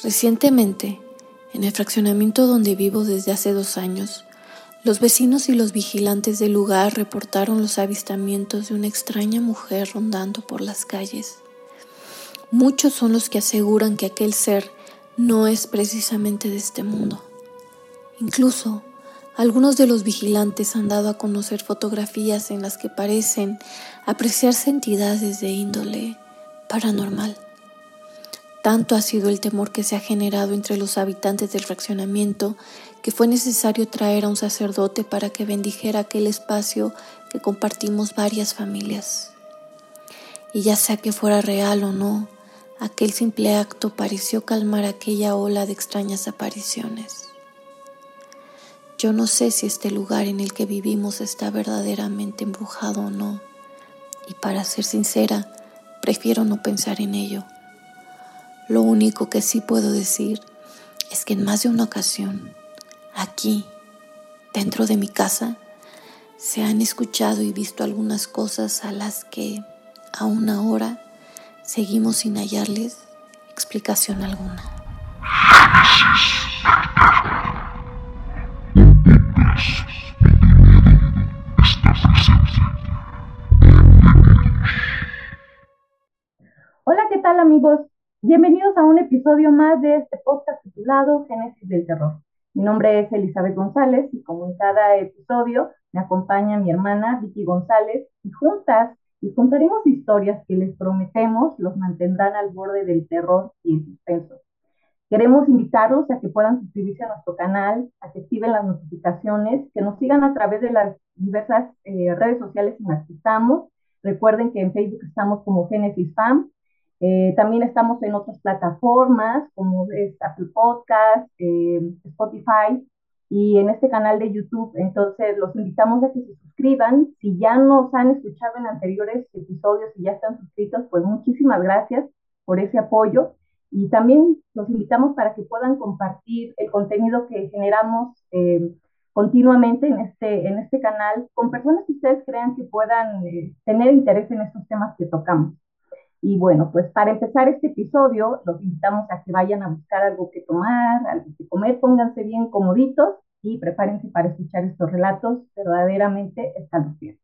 Recientemente, en el fraccionamiento donde vivo desde hace dos años, los vecinos y los vigilantes del lugar reportaron los avistamientos de una extraña mujer rondando por las calles. Muchos son los que aseguran que aquel ser no es precisamente de este mundo. Incluso, algunos de los vigilantes han dado a conocer fotografías en las que parecen apreciarse entidades de índole paranormal. Tanto ha sido el temor que se ha generado entre los habitantes del fraccionamiento que fue necesario traer a un sacerdote para que bendijera aquel espacio que compartimos varias familias. Y ya sea que fuera real o no, aquel simple acto pareció calmar aquella ola de extrañas apariciones. Yo no sé si este lugar en el que vivimos está verdaderamente embrujado o no, y para ser sincera, prefiero no pensar en ello. Lo único que sí puedo decir es que en más de una ocasión, aquí, dentro de mi casa, se han escuchado y visto algunas cosas a las que, aún ahora, seguimos sin hallarles explicación alguna. Hola, ¿qué tal amigos? Bienvenidos a un episodio más de este podcast titulado Génesis del Terror. Mi nombre es Elizabeth González y como en cada episodio me acompaña mi hermana Vicky González y juntas les contaremos historias que les prometemos los mantendrán al borde del terror y el suspenso. Queremos invitarlos a que puedan suscribirse a nuestro canal, a que activen las notificaciones, que nos sigan a través de las diversas eh, redes sociales en las que estamos. Recuerden que en Facebook estamos como Génesis Fam eh, también estamos en otras plataformas como es Apple Podcast, eh, Spotify y en este canal de YouTube. Entonces, los invitamos a que se suscriban. Si ya nos han escuchado en anteriores episodios y ya están suscritos, pues muchísimas gracias por ese apoyo. Y también los invitamos para que puedan compartir el contenido que generamos eh, continuamente en este, en este canal con personas que ustedes crean que puedan tener interés en estos temas que tocamos. Y bueno, pues para empezar este episodio, los invitamos a que vayan a buscar algo que tomar, algo que comer, pónganse bien comoditos y prepárense para escuchar estos relatos verdaderamente escalofriantes.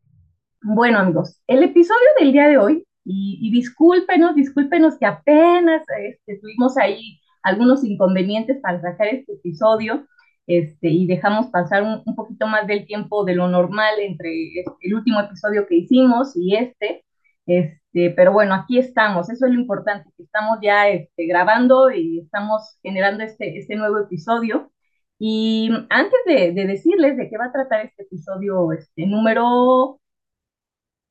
Bueno, amigos, el episodio del día de hoy, y, discúlpenos, discúlpenos que apenas este, tuvimos ahí algunos inconvenientes para sacar este episodio, este, y dejamos pasar un, un, poquito más del tiempo de lo normal entre el último episodio que hicimos y este. Este, pero bueno, aquí estamos, eso es lo importante, que estamos ya este, grabando y estamos generando este, este nuevo episodio. Y antes de, decirles de qué va a tratar este episodio este, número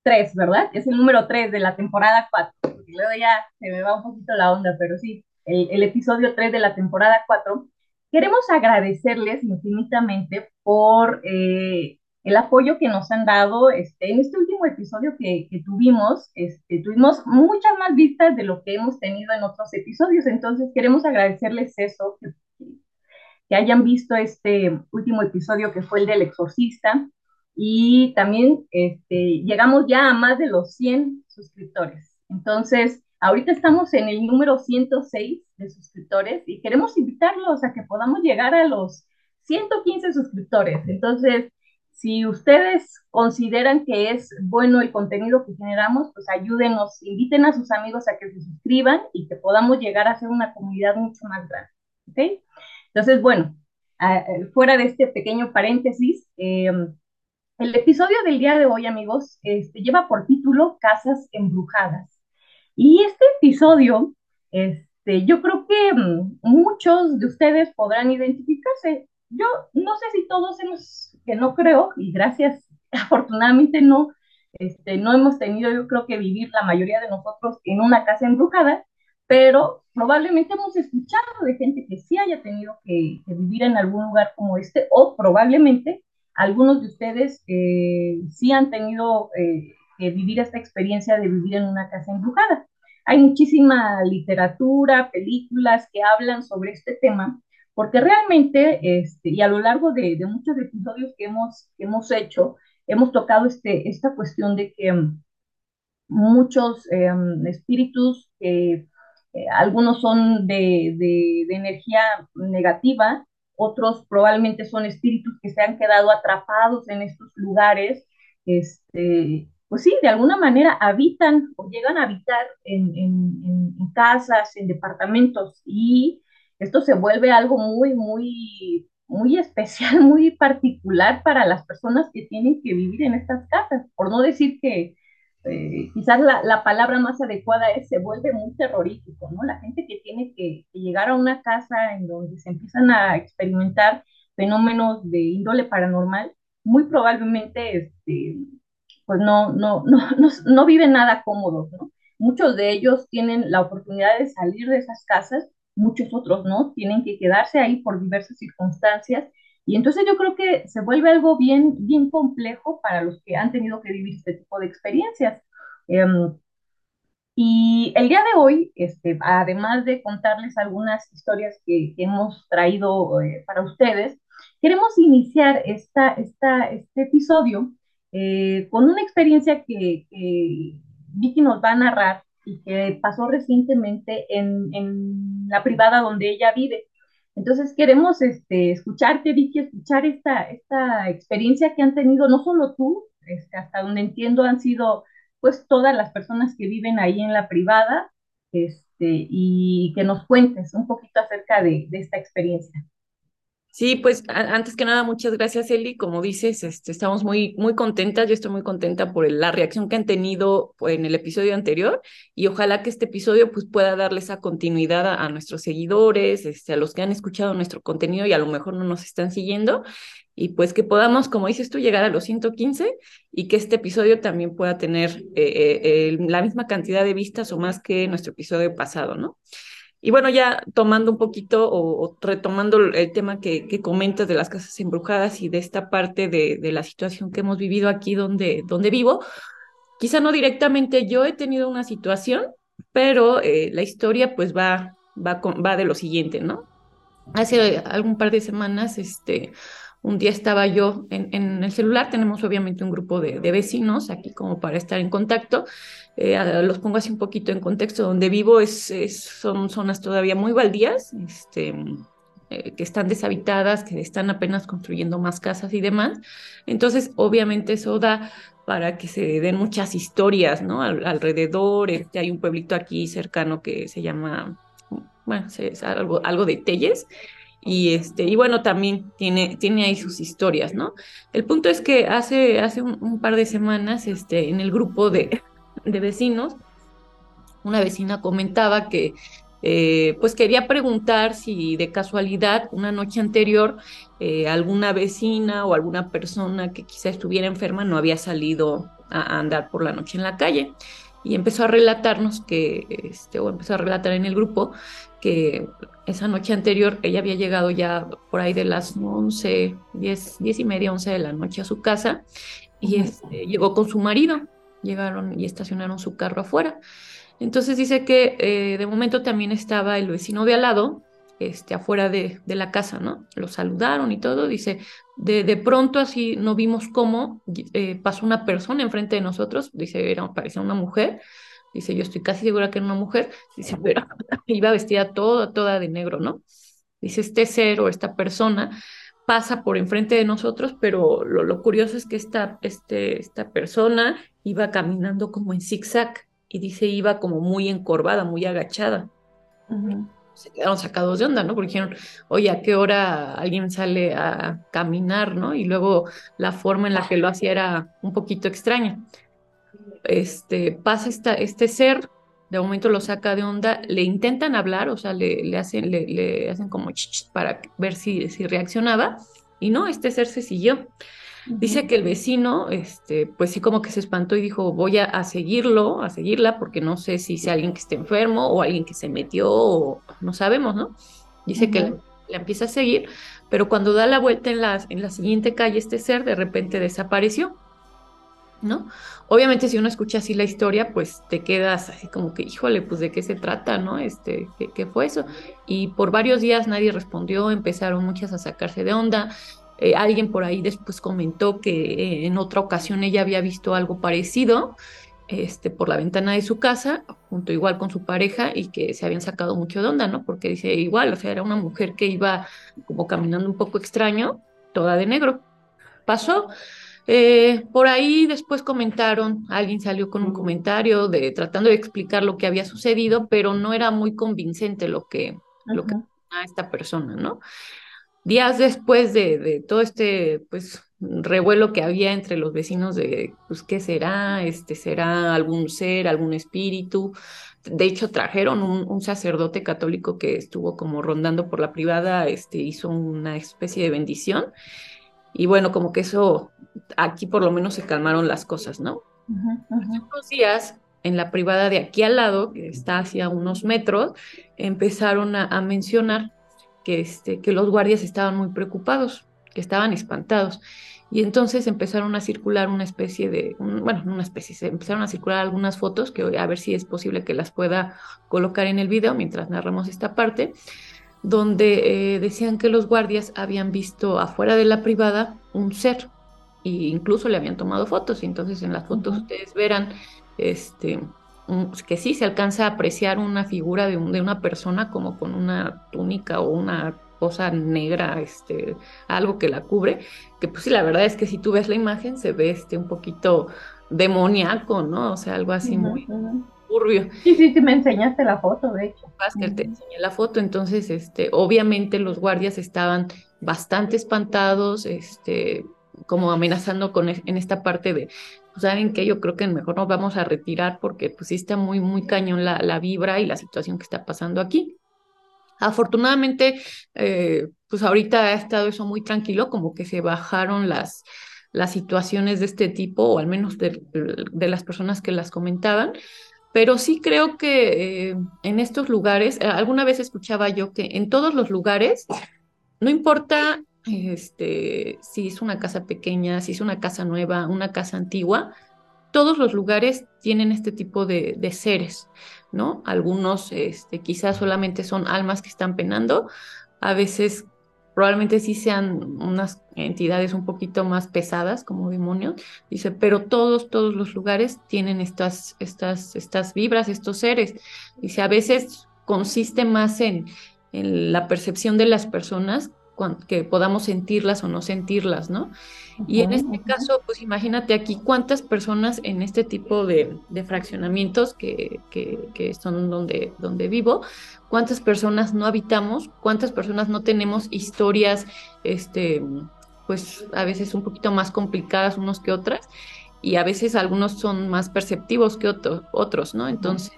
3, ¿verdad? Es el número 3 de la temporada 4, porque luego ya se me va un poquito la onda, pero sí, el, el episodio 3 de la temporada 4. Queremos agradecerles infinitamente por eh, el apoyo que nos han dado. Este, en este último episodio que, tuvimos, este, tuvimos muchas más vistas de lo que hemos tenido en otros episodios. Entonces, queremos agradecerles eso, que, que hayan visto este último episodio que fue el del exorcista. Y también este, llegamos ya a más de los 100 suscriptores. Entonces, ahorita estamos en el número 106 de suscriptores y queremos invitarlos a que podamos llegar a los 115 suscriptores. Entonces, si ustedes consideran que es bueno el contenido que generamos, pues ayúdenos, inviten a sus amigos a que se suscriban y que podamos llegar a ser una comunidad mucho más grande. ¿Ok? Entonces, bueno, fuera de este pequeño paréntesis, em, el episodio del día de hoy, amigos, este, lleva por título Casas Embrujadas. Y este episodio, este, yo creo que mm, muchos de ustedes podrán identificarse. Yo no sé si todos hemos que no creo, y gracias, afortunadamente no, este, no hemos tenido, yo creo que vivir la mayoría de nosotros en una casa embrujada, pero probablemente hemos escuchado de gente que sí haya tenido que, vivir en algún lugar como este, o probablemente algunos de ustedes eh, sí han tenido eh, que vivir esta experiencia de vivir en una casa embrujada. Hay muchísima literatura, películas que hablan sobre este tema, porque realmente, este, y a lo largo de, muchos episodios que hemos, hemos hecho, hemos tocado este, esta cuestión de que mm, muchos em, espíritus que eh, algunos son de, de, de, energía negativa, otros probablemente son espíritus que se han quedado atrapados en estos lugares, este, pues sí, de alguna manera habitan o llegan a habitar en, en, en casas, en departamentos, y esto se vuelve algo muy, muy, muy especial, muy particular para las personas que tienen que vivir en estas casas, por no decir que eh, quizás la, la, palabra más adecuada es se vuelve muy terrorífico, ¿no? La gente que tiene que, que, llegar a una casa en donde se empiezan a experimentar fenómenos de índole paranormal, muy probablemente este, pues no, no, no, no, no viven nada cómodos, ¿no? Muchos de ellos tienen la oportunidad de salir de esas casas, muchos otros no, tienen que quedarse ahí por diversas circunstancias y entonces yo creo que se vuelve algo bien, bien complejo para los que han tenido que vivir este tipo de experiencias. Eh, y el día de hoy, este, además de contarles algunas historias que, hemos traído eh, para ustedes, queremos iniciar esta, esta, este episodio eh, con una experiencia que, Vicky nos va a narrar que pasó recientemente en, en la privada donde ella vive. Entonces queremos este, escucharte, Vicky, escuchar esta, esta experiencia que han tenido, no solo tú, este, hasta donde entiendo han sido pues todas las personas que viven ahí en la privada, este, y que nos cuentes un poquito acerca de, de esta experiencia. Sí, pues antes que nada, muchas gracias, Eli. Como dices, este, estamos muy, muy contentas. Yo estoy muy contenta por la reacción que han tenido en el episodio anterior y ojalá que este episodio pues, pueda darle esa continuidad a, a nuestros seguidores, este, a los que han escuchado nuestro contenido y a lo mejor no nos están siguiendo. Y pues que podamos, como dices tú, llegar a los 115 y que este episodio también pueda tener eh, eh, la misma cantidad de vistas o más que nuestro episodio pasado, ¿no? Y bueno, ya tomando un poquito o, o retomando el tema que, que, comentas de las casas embrujadas y de esta parte de, de, la situación que hemos vivido aquí donde, donde vivo, quizá no directamente yo he tenido una situación, pero eh, la historia pues va, va, con, va de lo siguiente, ¿no? Hace algún par de semanas, este, un día estaba yo en, el celular, tenemos obviamente un grupo de, vecinos aquí como para estar en contacto. Eh, los pongo así un poquito en contexto, donde vivo es, son zonas todavía muy baldías, este, eh, que están deshabitadas, que están apenas construyendo más casas y demás. Entonces, obviamente eso da para que se den muchas historias, ¿no? Al, alrededor, este, hay un pueblito aquí cercano que se llama, bueno, es algo, algo de Telles, y este y bueno también tiene tiene ahí sus historias no el punto es que hace hace un, par de semanas este en el grupo de, de vecinos una vecina comentaba que eh, pues quería preguntar si de casualidad una noche anterior eh, alguna vecina o alguna persona que quizá estuviera enferma no había salido a andar por la noche en la calle. Y empezó a relatarnos que, este, o empezó a relatar en el grupo que esa noche anterior ella había llegado ya por ahí de las 11, 10, 10 y media, 11 de la noche a su casa y este, llegó con su marido, llegaron y estacionaron su carro afuera. Entonces dice que eh, de momento también estaba el vecino de al lado, este, afuera de, de, la casa, ¿no? Lo saludaron y todo. Dice, de, de pronto así no vimos cómo eh, pasó una persona enfrente de nosotros, dice, era, parecía una mujer. Dice, yo estoy casi segura que era una mujer. Dice, pero iba vestida toda, toda de negro, ¿no? Dice, este ser o esta persona pasa por enfrente de nosotros, pero lo, lo curioso es que esta, este, esta persona iba caminando como en zigzag y dice, iba como muy encorvada, muy agachada. Uh -huh se quedaron sacados de onda, ¿no? Porque dijeron, oye, ¿a qué hora alguien sale a caminar, ¿no? Y luego la forma en la que lo hacía era un poquito extraña. Este, pasa esta, este ser, de momento lo saca de onda, le intentan hablar, o sea, le, le hacen, le, le, hacen como ch, ch para ver si, si reaccionaba, y no, este ser se siguió. Dice que el vecino, este, pues sí como que se espantó y dijo, voy a, a, seguirlo, a seguirla, porque no sé si sea alguien que esté enfermo o alguien que se metió, o no sabemos, ¿no? Dice uh -huh. que la, la, empieza a seguir, pero cuando da la vuelta en la, en la siguiente calle, este ser de repente desapareció, ¿no? Obviamente si uno escucha así la historia, pues te quedas así como que, híjole, pues de qué se trata, ¿no? Este, ¿qué, qué fue eso? Y por varios días nadie respondió, empezaron muchas a sacarse de onda, eh, alguien por ahí después comentó que eh, en otra ocasión ella había visto algo parecido este, por la ventana de su casa, junto igual con su pareja, y que se habían sacado mucho de onda, ¿no? Porque dice igual, o sea, era una mujer que iba como caminando un poco extraño, toda de negro. Pasó. Eh, por ahí después comentaron, alguien salió con un comentario de tratando de explicar lo que había sucedido, pero no era muy convincente lo que, lo que a esta persona, ¿no? Días después de, de todo este, pues, revuelo que había entre los vecinos de, pues, ¿qué será? Este, ¿Será algún ser, algún espíritu? De hecho, trajeron un, sacerdote católico que estuvo como rondando por la privada, este, hizo una especie de bendición. Y bueno, como que eso, aquí por lo menos se calmaron las cosas, ¿no? Hace unos días, en la privada de aquí al lado, que está hacia unos metros, empezaron a, a mencionar que, este, que los guardias estaban muy preocupados que estaban espantados. Y entonces empezaron a circular una especie de, bueno, una especie, se empezaron a circular algunas fotos que a ver si es posible que las pueda colocar en el video mientras narramos esta parte, donde eh, decían que los guardias habían visto afuera de la privada un ser e incluso le habían tomado fotos. Y entonces en las fotos ustedes verán este, que sí se alcanza a apreciar una figura de, de una persona como con una túnica o una cosa negra, este, algo que la cubre, que pues sí, la verdad es que si tú ves la imagen se ve este un poquito demoníaco, ¿no? O sea, algo así muy turbio. Sí, sí, sí, me enseñaste la foto, de hecho. que te enseñé la foto, entonces, este, obviamente los guardias estaban bastante espantados, este, como amenazando con en esta parte de, pues, saben que yo creo que mejor nos vamos a retirar porque pues sí está muy, muy cañón la, la vibra y la situación que está pasando aquí. Afortunadamente, eh, pues ahorita ha estado eso muy tranquilo, como que se bajaron las, las situaciones de este tipo, o al menos de, las personas que las comentaban. Pero sí creo que eh, en estos lugares, eh, alguna vez escuchaba yo que en todos los lugares, no importa este, si es una casa pequeña, si es una casa nueva, una casa antigua, todos los lugares tienen este tipo de, de seres. ¿no? Algunos este, quizás solamente son almas que están penando, a veces probablemente sí sean unas entidades un poquito más pesadas como demonios, dice, pero todos, todos los lugares tienen estas, estas, estas vibras, estos seres. Dice, a veces consiste más en, en la percepción de las personas que podamos sentirlas o no sentirlas, ¿no? Y en este caso, pues imagínate aquí cuántas personas en este tipo de, fraccionamientos que, que, son donde, donde vivo, cuántas personas no habitamos, cuántas personas no tenemos historias, este, pues a veces un poquito más complicadas unos que otras, y a veces algunos son más perceptivos que otros, ¿no? Entonces,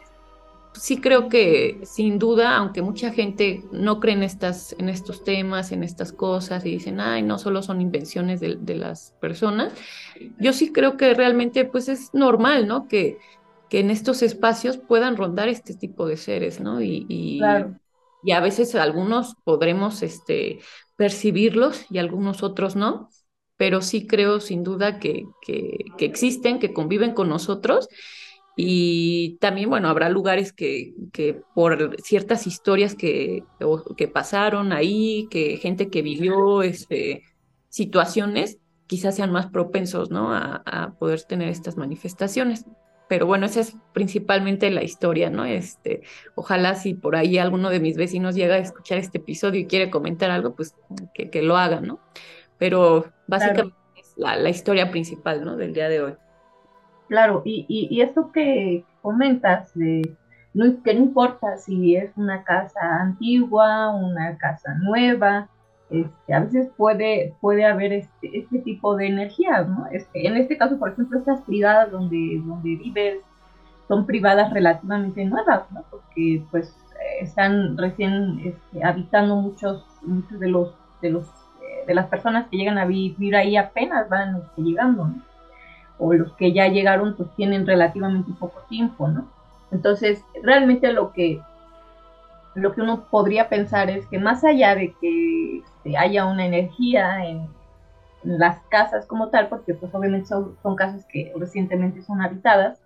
sí creo que sin duda, aunque mucha gente no cree en, estas, en estos temas, en estas cosas y dicen, ay, no solo son invenciones de, las personas, yo sí creo que realmente pues es normal, ¿no? Que, que en estos espacios puedan rondar este tipo de seres, ¿no? Y, y, y a veces algunos podremos este, percibirlos y algunos otros no, pero sí creo sin duda que, que, que existen, que conviven con nosotros y también, bueno, habrá lugares que, que por ciertas historias que, que pasaron ahí, que gente que vivió este, situaciones, quizás sean más propensos, ¿no? A, a, poder tener estas manifestaciones. Pero bueno, esa es principalmente la historia, ¿no? Este, ojalá si por ahí alguno de mis vecinos llega a escuchar este episodio y quiere comentar algo, pues que, que lo haga, ¿no? Pero básicamente es la, la historia principal, ¿no? Del día de hoy. Claro, y, y, esto que comentas, de, no, que no importa si es una casa antigua, una casa nueva, este, a veces puede, puede haber este, este tipo de energías, ¿no? Este, en este caso, por ejemplo, estas privadas donde, donde vives son privadas relativamente nuevas, ¿no? Porque pues están recién este, habitando muchos, muchos de los, de los eh, de las personas que llegan a vivir ahí apenas van llegando, ¿no? O los que ya llegaron pues tienen relativamente poco tiempo, ¿no? Entonces, realmente lo que, lo que uno podría pensar es que más allá de que este, haya una energía en, las casas como tal, porque pues obviamente son, casas que recientemente son habitadas,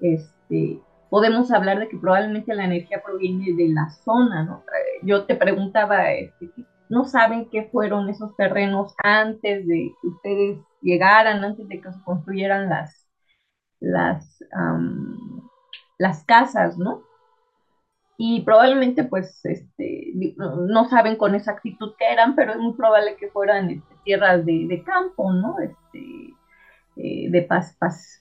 este, podemos hablar de que probablemente la energía proviene de la zona, ¿no? Yo te preguntaba, este, ¿no saben qué fueron esos terrenos antes de que ustedes llegaran, antes de que se construyeran las, las, las casas, ¿no? Y probablemente, pues, este, no saben con exactitud qué eran, pero es muy probable que fueran este, tierras de, campo, ¿no? Este, eh, de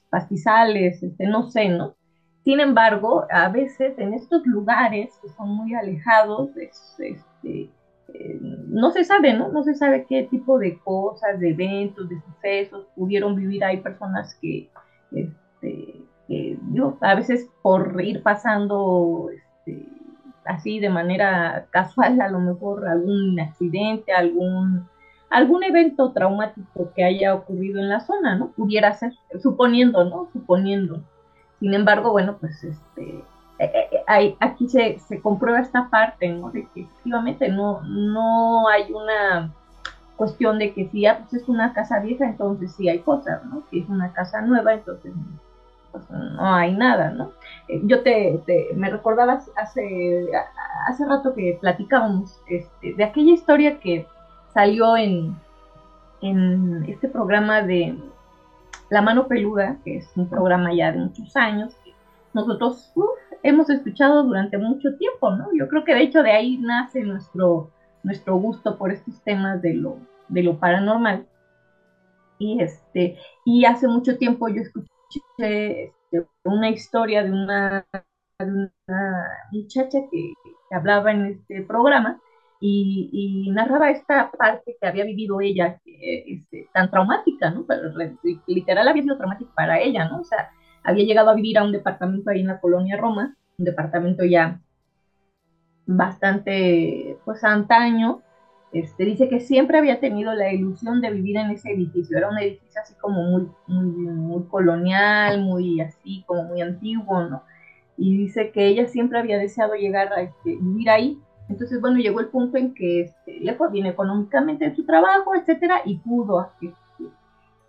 pastizales, este, no sé, ¿no? Sin embargo, a veces en estos lugares que son muy alejados, este, eh, no se sabe, ¿no? No se sabe qué tipo de cosas, de eventos, de sucesos pudieron vivir ahí personas que, este, yo, a veces por ir pasando este, así de manera casual, a lo mejor algún accidente, algún, algún evento traumático que haya ocurrido en la zona, ¿no? Pudiera ser, suponiendo, ¿no? Suponiendo. Sin embargo, bueno, pues este, hay, aquí se, se, comprueba esta parte, ¿no? De que efectivamente no, no hay una cuestión de que si ya pues es una casa vieja, entonces sí hay cosas, ¿no? Si es una casa nueva, entonces pues, no hay nada, ¿no? Eh, yo te, me recordaba hace, hace rato que platicábamos este, de aquella historia que salió en, en este programa de La Mano Peluda, que es un programa ya de muchos años, nosotros hemos escuchado durante mucho tiempo, ¿no? Yo creo que de hecho de ahí nace nuestro, nuestro gusto por estos temas de lo, de lo paranormal. Y, este, y hace mucho tiempo yo escuché este, una historia de una, muchacha que, hablaba en este programa y, narraba esta parte que había vivido ella, este, tan traumática, ¿no? Pero, literal había sido traumática para ella, ¿no? O sea, había llegado a vivir a un departamento ahí en la colonia Roma, un departamento ya bastante, pues antaño, este, dice que siempre había tenido la ilusión de vivir en ese edificio. Era un edificio así como muy, muy, colonial, muy así, como muy antiguo, ¿no? Y dice que ella siempre había deseado llegar a este, vivir ahí. Entonces, bueno, llegó el punto en que este, le fue bien económicamente en su trabajo, etcétera, y pudo este,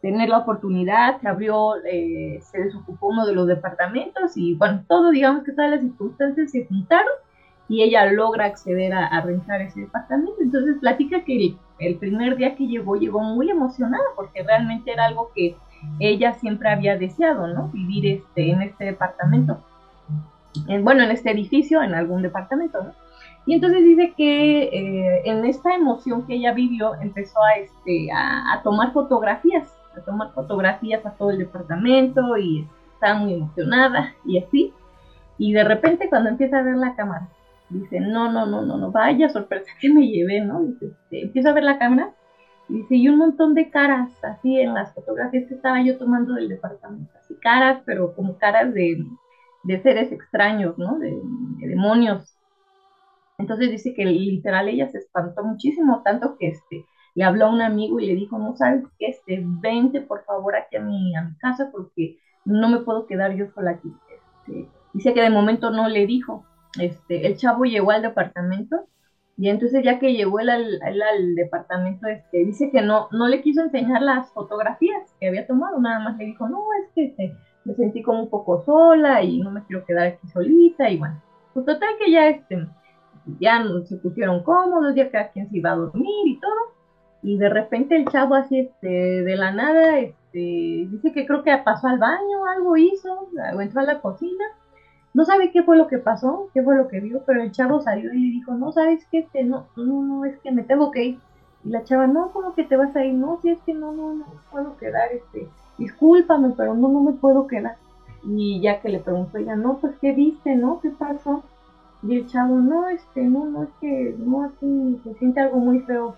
tener la oportunidad, se abrió, eh, se desocupó uno de los departamentos y, bueno, todo, digamos que todas las circunstancias se juntaron y ella logra acceder a, rentar ese departamento. Entonces platica que el, primer día que llegó, llegó muy emocionada porque realmente era algo que ella siempre había deseado, ¿no? Vivir este, en este departamento. bueno, en este edificio, en algún departamento, ¿no? Y entonces dice que eh, en esta emoción que ella vivió, empezó a, este, a, a, tomar fotografías, tomar fotografías a todo el departamento y estaba muy emocionada y así. Y de repente cuando empieza a ver la cámara, dice, no, no, no, no, no, vaya sorpresa que me llevé, ¿no? Dice, este, empiezo a ver la cámara y dice, y un montón de caras así en las fotografías que estaba yo tomando del departamento, así caras, pero como caras de, de seres extraños, ¿no? De, demonios. Entonces dice que literal ella se espantó muchísimo, tanto que este, le habló a un amigo y le dijo, no sabes qué, este, vente por favor aquí a mi, a mi casa porque no me puedo quedar yo sola aquí. Este, dice que de momento no le dijo, este, el chavo llegó al departamento y entonces ya que llegó él al, departamento, este, dice que no, no le quiso enseñar las fotografías que había tomado, nada más le dijo, no, es que este, me sentí como un poco sola y no me quiero quedar aquí solita y bueno, pues total que ya este, ya se pusieron cómodos, ya cada quien se iba a dormir y todo, y de repente el chavo así este, de la nada, este, dice que creo que pasó al baño, algo hizo, o entró a la cocina, no sabe qué fue lo que pasó, qué fue lo que vio, pero el chavo salió y le dijo, no, sabes qué, este, no, no, no, es que me tengo que ir. Y la chava, no, ¿cómo que te vas a ir? No, si es que no, no, no puedo quedar, este, discúlpame, pero no, no me puedo quedar. Y ya que le preguntó ella, no, pues, ¿qué viste, no? ¿Qué pasó? Y el chavo, no, este, no, no, es que, no, así, se siente algo muy feo.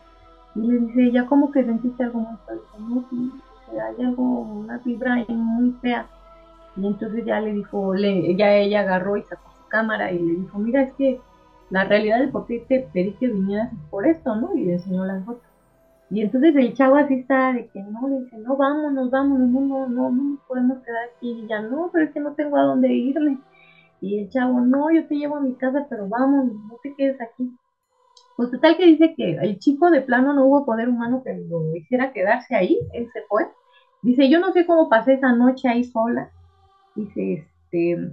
Y le dice ella, ¿cómo que sentiste algo muy? No, sí, hay algo, una vibra muy fea. Y entonces ya le dijo, le, ya ella agarró y sacó su cámara y le dijo, mira, es que la realidad de por qué te pedí que vinieras es por esto, ¿no? Y le enseñó las fotos. Y entonces el chavo así está de que no, le dice, no, vámonos, vámonos, no, no, no, no podemos quedar aquí. Y ya no, pero es que no tengo a dónde irme. Y el chavo, no, yo te llevo a mi casa, pero vamos, no te quedes aquí. Pues total que dice que el chico de plano no hubo poder humano que lo hiciera quedarse ahí, él se fue. Dice, yo no sé cómo pasé esa noche ahí sola, Dice, este,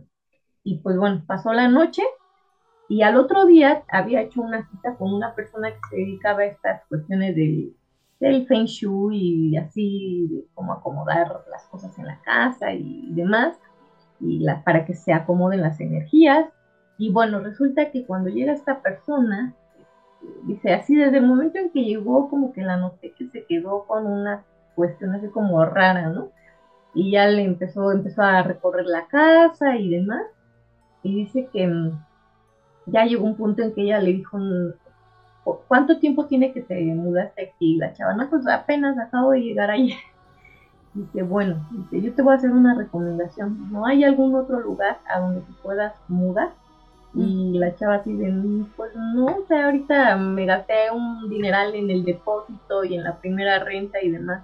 y pues bueno, pasó la noche y al otro día había hecho una cita con una persona que se dedicaba a estas cuestiones del, del feng shui y así cómo acomodar las cosas en la casa y demás, y las, para que se acomoden las energías. Y bueno, resulta que cuando llega esta persona, dice así, desde el momento en que llegó, como que la noté que se quedó con una cuestión así como rara, ¿no? Y ya le empezó, empezó a recorrer la casa y demás. Y dice que mm, ya llegó un punto en que ella le dijo, ¿cuánto tiempo tiene que te mudaste aquí? La chava, no, pues apenas acabo de llegar ayer. Dice, bueno, dice, yo te voy a hacer una recomendación. ¿No hay algún otro lugar a donde te puedas mudar? Y la chava así de, pues no, o sea, ahorita me gasté un dineral en el depósito y en la primera renta y demás.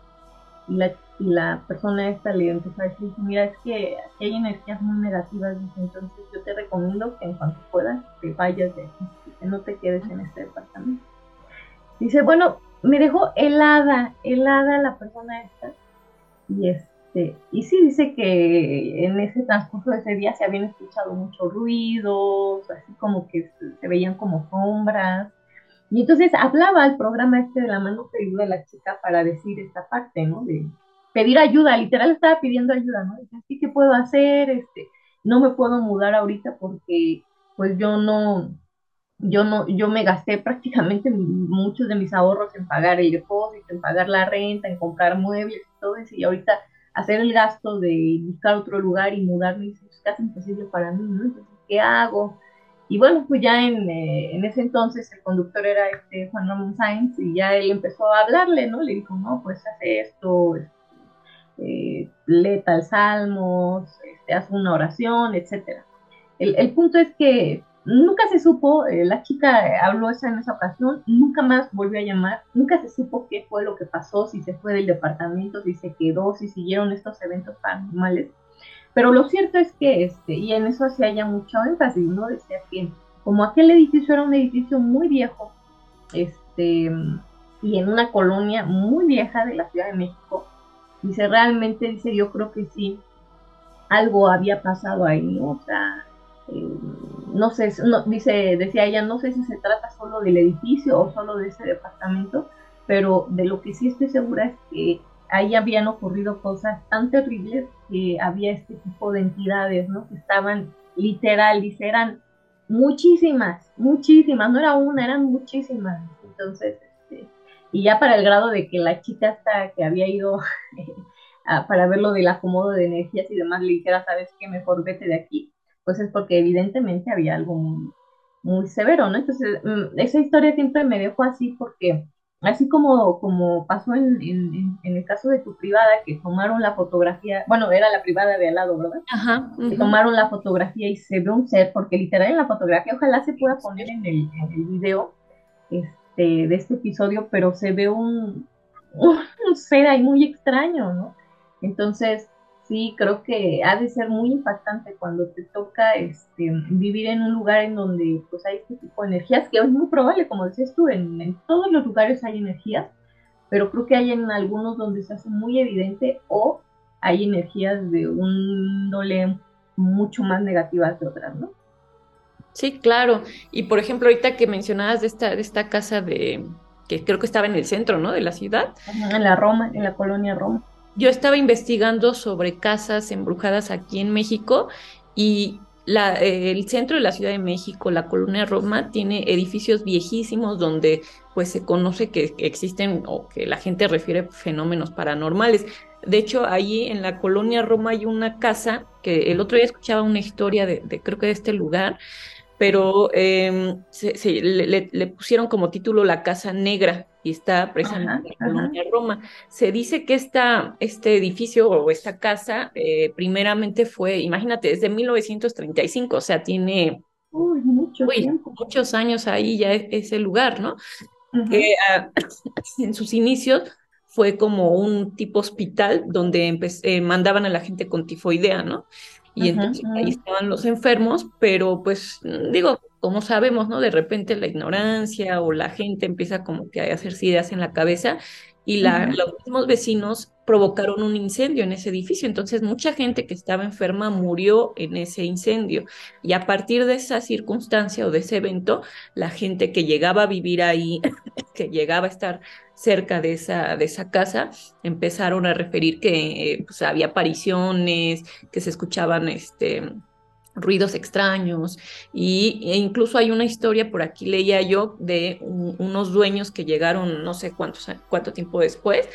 Y la, y la persona esta le empezó a decir, mira, es que aquí hay energías muy negativas, dice, entonces yo te recomiendo que en cuanto puedas te vayas de aquí, que no te quedes en este departamento. Dice, bueno, me dejó helada, helada la persona esta. Y este, y sí dice que en ese transcurso de ese día se habían escuchado muchos ruidos, así como que se, veían como sombras. Y entonces hablaba el programa este de la mano peluda de la chica para decir esta parte, ¿no? De pedir ayuda, literal estaba pidiendo ayuda, ¿no? Dice, ¿qué puedo hacer? Este, no me puedo mudar ahorita porque pues yo no, yo no, yo me gasté prácticamente muchos de mis ahorros en pagar el depósito, en pagar la renta, en comprar muebles y todo eso, y ahorita hacer el gasto de buscar otro lugar y mudarme es casi imposible para mí, ¿no? Entonces, ¿qué hago? Y bueno, pues ya en, eh, en ese entonces el conductor era este Juan Ramón Sainz y ya él empezó a hablarle, ¿no? Le dijo, no, pues hace esto, eh, lee tal salmos, este, haz una oración. El, el punto es que Nunca se supo, eh, la chica habló esa en esa ocasión, nunca más volvió a llamar, nunca se supo qué fue lo que pasó, si se fue del departamento, si se quedó, si siguieron estos eventos paranormales. Pero lo cierto es que, este, y en eso se haya mucho énfasis, ¿no? Decía que como aquel edificio era un edificio muy viejo, este, y en una colonia muy vieja de la Ciudad de México, dice, realmente, dice, yo creo que sí, algo había pasado ahí. O sea, eh, no sé, no, dice, decía ella, no sé si se trata solo del edificio o solo de ese departamento, pero de lo que sí estoy segura es que ahí habían ocurrido cosas tan terribles que había este tipo de entidades, ¿no? Que estaban literal, dice, eran muchísimas, muchísimas, no era una, eran muchísimas. Entonces, este, y ya para el grado de que la chica hasta que había ido para ver lo del acomodo de energías y demás, le dijera, sabes qué, mejor vete de aquí pues es porque evidentemente había algo muy, severo, ¿no? Entonces, mm, esa historia siempre me dejó así porque, así como, como pasó en, el caso de tu privada, que tomaron la fotografía, bueno, era la privada de al lado, ¿verdad? Ajá. Que tomaron la fotografía y se ve un ser, porque literal en la fotografía, ojalá se pueda poner en el, en el video este, de este episodio, pero se ve un, un ser ahí muy extraño, ¿no? Entonces, sí, creo que ha de ser muy impactante cuando te toca este, vivir en un lugar en donde pues hay este tipo de energías, que es muy probable, como decías tú, en, todos los lugares hay energías, pero creo que hay en algunos donde se hace muy evidente o hay energías de un dole mucho más negativas que otras, ¿no? Sí, claro. Y por ejemplo, ahorita que mencionabas de esta, de esta casa de que creo que estaba en el centro, ¿no? De la ciudad. En la Roma, en la colonia Roma yo estaba investigando sobre casas embrujadas aquí en México y la, eh, el centro de la Ciudad de México, la colonia Roma, tiene edificios viejísimos donde pues se conoce que existen o que la gente refiere fenómenos paranormales. De hecho, ahí en la colonia Roma hay una casa que el otro día escuchaba una historia de, de creo que de este lugar, pero em, se, le, pusieron como título La Casa Negra y está precisamente en Colonia Roma. Se dice que esta, este edificio o esta casa eh, primeramente fue, imagínate, desde 1935, o sea, tiene muchos años ahí ya e, ese lugar, ¿no? Que ah, en sus inicios fue como un tipo hospital donde eh, mandaban a la gente con tifoidea, ¿no? y entonces ahí estaban los enfermos, pero pues digo, como sabemos, ¿no? De repente la ignorancia o la gente empieza como que a hacerse ideas en la cabeza y la, los mismos vecinos provocaron un incendio en ese edificio, entonces mucha gente que estaba enferma murió en ese incendio. Y a partir de esa circunstancia o de ese evento, la gente que llegaba a vivir ahí que llegaba a estar cerca de esa, de esa casa, empezaron a referir que pues, había apariciones, que se escuchaban este, ruidos extraños y, e incluso hay una historia por aquí leía yo de unos dueños que llegaron no sé cuántos, cuánto tiempo después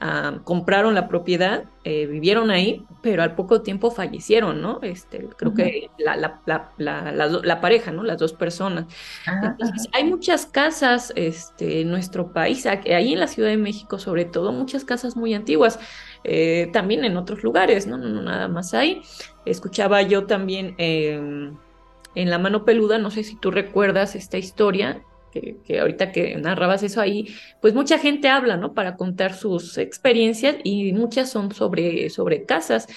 Ah, compraron la propiedad, eh, vivieron ahí, pero al poco tiempo fallecieron, ¿no? Este, creo que la, la, la, la, pareja, ¿no? Las dos personas. Entonces, hay muchas casas este, en nuestro país, ahí en la Ciudad de México sobre todo, muchas casas muy antiguas, eh, también en otros lugares, ¿no? No, no, nada más hay. Escuchaba yo también... Em, en La mano peluda, no sé si tú recuerdas esta historia, que, ahorita que narrabas eso ahí, pues mucha gente habla, ¿no? Para contar sus experiencias y muchas son sobre, sobre casas.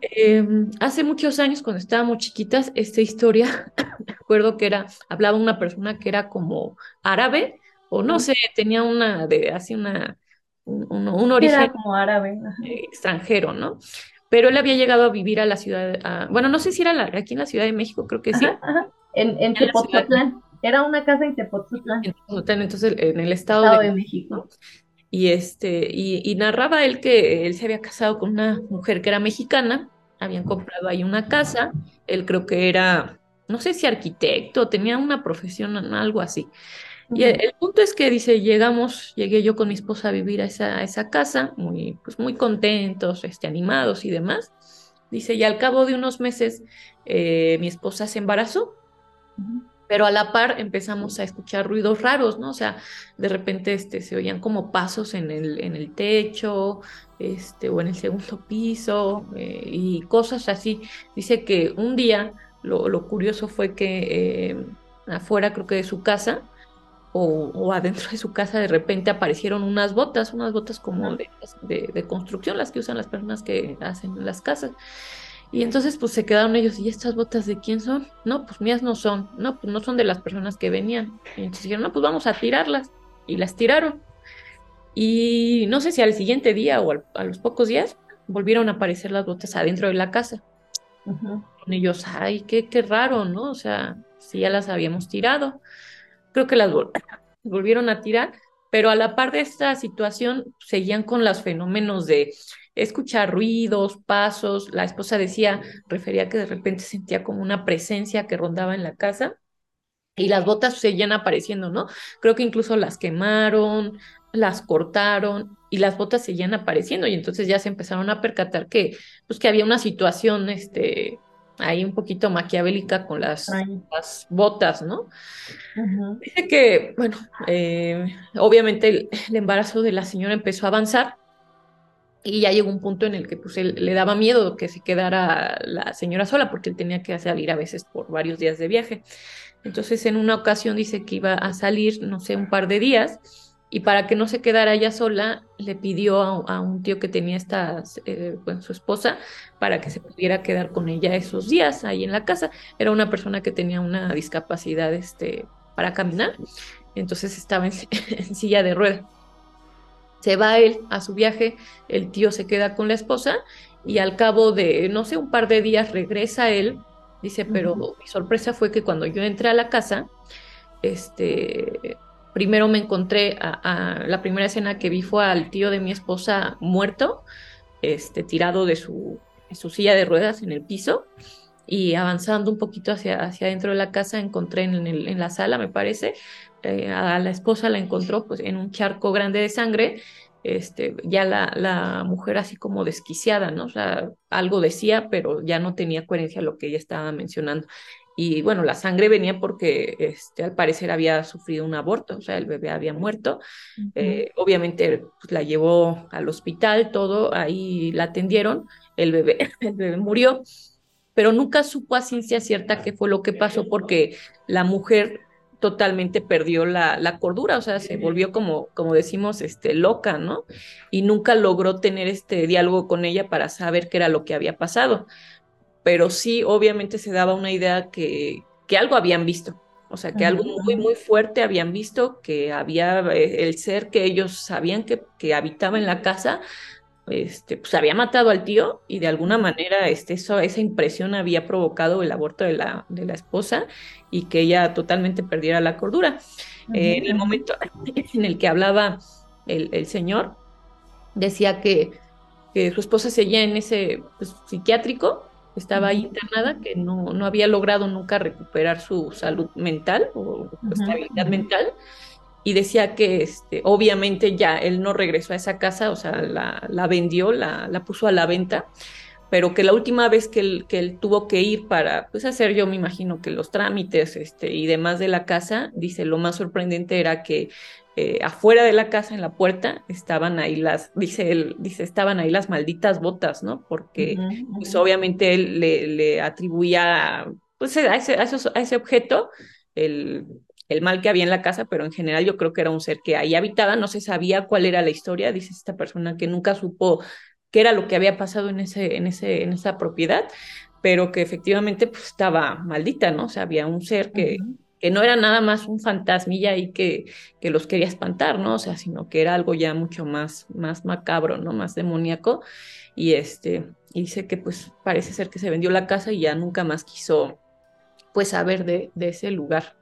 Em, hace muchos años, cuando estábamos chiquitas, esta historia, me acuerdo que era, hablaba una persona que era como árabe, o no sé, tenía una, de, así una, un, origen como árabe. extranjero, ¿no? Pero él había llegado a vivir a la ciudad, bueno, no sé si era aquí en la Ciudad de México, creo que sí. En, en Tepoztlán. Era una casa en Tepoztlán. Entonces, en el estado, de, México. Y, este, y, narraba él que él se había casado con una mujer que era mexicana, habían comprado ahí una casa, él creo que era, no sé si arquitecto, tenía una profesión, algo así. Y el, punto es que dice, llegamos, llegué yo con mi esposa a vivir a esa, a esa casa, muy, pues muy contentos, este, animados y demás. Dice, y al cabo de unos meses eh, mi esposa se embarazó pero a la par empezamos a escuchar ruidos raros, ¿no? O sea, de repente este, se oían como pasos en el, en el techo, este, o en el segundo piso, eh, y cosas así. Dice que un día, lo, curioso fue que eh, afuera, creo que de su casa, o, adentro de su casa, de repente aparecieron unas botas, unas botas como de, de construcción, las que usan las personas que hacen las casas. Y entonces pues se quedaron ellos, ¿y estas botas de quién son? No, pues mías no son, no, pues no son de las personas que venían. Y entonces dijeron, no, pues vamos a tirarlas. Y las tiraron. Y no sé si al siguiente día o a los pocos días volvieron a aparecer las botas adentro de la casa. Con ellos, ay, qué, qué raro, ¿no? O sea, si ya las habíamos tirado. Creo que las volvieron a tirar, pero a la par de esta situación seguían con los fenómenos de escuchar ruidos, pasos. La esposa decía, refería que de repente sentía como una presencia que rondaba en la casa y las botas seguían apareciendo, ¿no? Creo que incluso las quemaron, las cortaron y las botas seguían apareciendo y entonces ya se empezaron a percatar que, pues, que había una situación, este, ahí un poquito maquiavélica con las, las botas, ¿no? Dice que, bueno, eh, obviamente el, embarazo de la señora empezó a avanzar y ya llegó un punto en el que pues él le daba miedo que se quedara la señora sola porque él tenía que salir a veces por varios días de viaje. Entonces en una ocasión dice que iba a salir, no sé, un par de días y para que no se quedara ella sola le pidió a, un tío que tenía esta, eh, su esposa, para que se pudiera quedar con ella esos días ahí en la casa. Era una persona que tenía una discapacidad este, para caminar, entonces estaba en silla de rueda. Se va él a su viaje, el tío se queda con la esposa y al cabo de, no sé, un par de días regresa él, dice, pero mi sorpresa fue que cuando yo entré a la casa, este, primero me encontré a, la primera escena que vi fue al tío de mi esposa muerto, este, tirado de su, su silla de ruedas en el piso y avanzando un poquito hacia, hacia adentro de la casa encontré en, el, en la sala, me parece, eh, a la esposa la encontró pues en un charco grande de sangre, este, ya la, la, mujer así como desquiciada, ¿no? O sea, algo decía, pero ya no tenía coherencia lo que ella estaba mencionando. Y bueno, la sangre venía porque este, al parecer había sufrido un aborto, o sea, el bebé había muerto. Eh, obviamente pues, la llevó al hospital, todo, ahí la atendieron, el bebé, el bebé murió, pero nunca supo a ciencia cierta qué fue lo que pasó porque la mujer totalmente perdió la, la, cordura, o sea, se volvió como, como decimos, este, loca, ¿no? Y nunca logró tener este diálogo con ella para saber qué era lo que había pasado. Pero sí, obviamente se daba una idea que, que algo habían visto, o sea, que algo muy, muy fuerte habían visto, que había eh, el ser que ellos sabían que, que habitaba en la casa, este, pues había matado al tío y de alguna manera este, eso, esa impresión había provocado el aborto de la, de la esposa y que ella totalmente perdiera la cordura. Eh, en el momento en el que hablaba el, el señor, decía que, que, su esposa seguía en ese pues, psiquiátrico, estaba ahí internada, que no, no había logrado nunca recuperar su salud mental o estabilidad mental. Y decía que este, obviamente ya él no regresó a esa casa, o sea, la, la vendió, la, la, puso a la venta, pero que la última vez que él, que él tuvo que ir para pues, hacer, yo me imagino que los trámites este, y demás de la casa, dice, lo más sorprendente era que eh, afuera de la casa, en la puerta, estaban ahí las, dice él, dice, estaban ahí las malditas botas, ¿no? Porque uh -huh, pues obviamente él le, le atribuía pues, a, ese, a, esos, a ese objeto el el mal que había en la casa, pero en general yo creo que era un ser que ahí habitaba, no se sabía cuál era la historia, dice esta persona que nunca supo qué era lo que había pasado en, ese, en, ese, en esa propiedad, pero que efectivamente pues, estaba maldita, ¿no? O sea, había un ser que, uh -huh. Que no era nada más un fantasmilla y que, que los quería espantar, ¿no? O sea, sino que era algo ya mucho más, más macabro, ¿no? Más demoníaco. Y este, y dice que pues parece ser que se vendió la casa y ya nunca más quiso pues saber de, de ese lugar.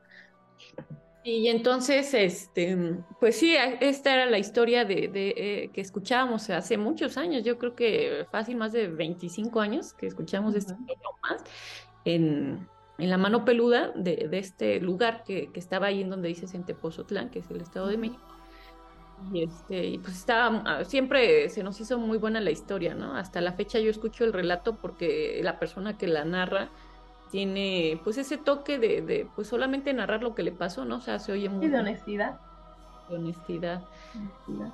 Y entonces, este, pues sí, esta era la historia de, de eh, que escuchábamos hace muchos años, yo creo que fácil más de 25 años que escuchamos uh -huh. este más en, en, la mano peluda de, de este lugar que, que, estaba ahí en donde dices en Tepozotlán, que es el Estado de México. Y, este, y pues estaba, ah, siempre se nos hizo muy buena la historia, ¿no? Hasta la fecha yo escucho el relato porque la persona que la narra tiene pues ese toque de, de, pues solamente narrar lo que le pasó, ¿no? O sea, se oye muy... Sí, de honestidad. De honestidad. honestidad.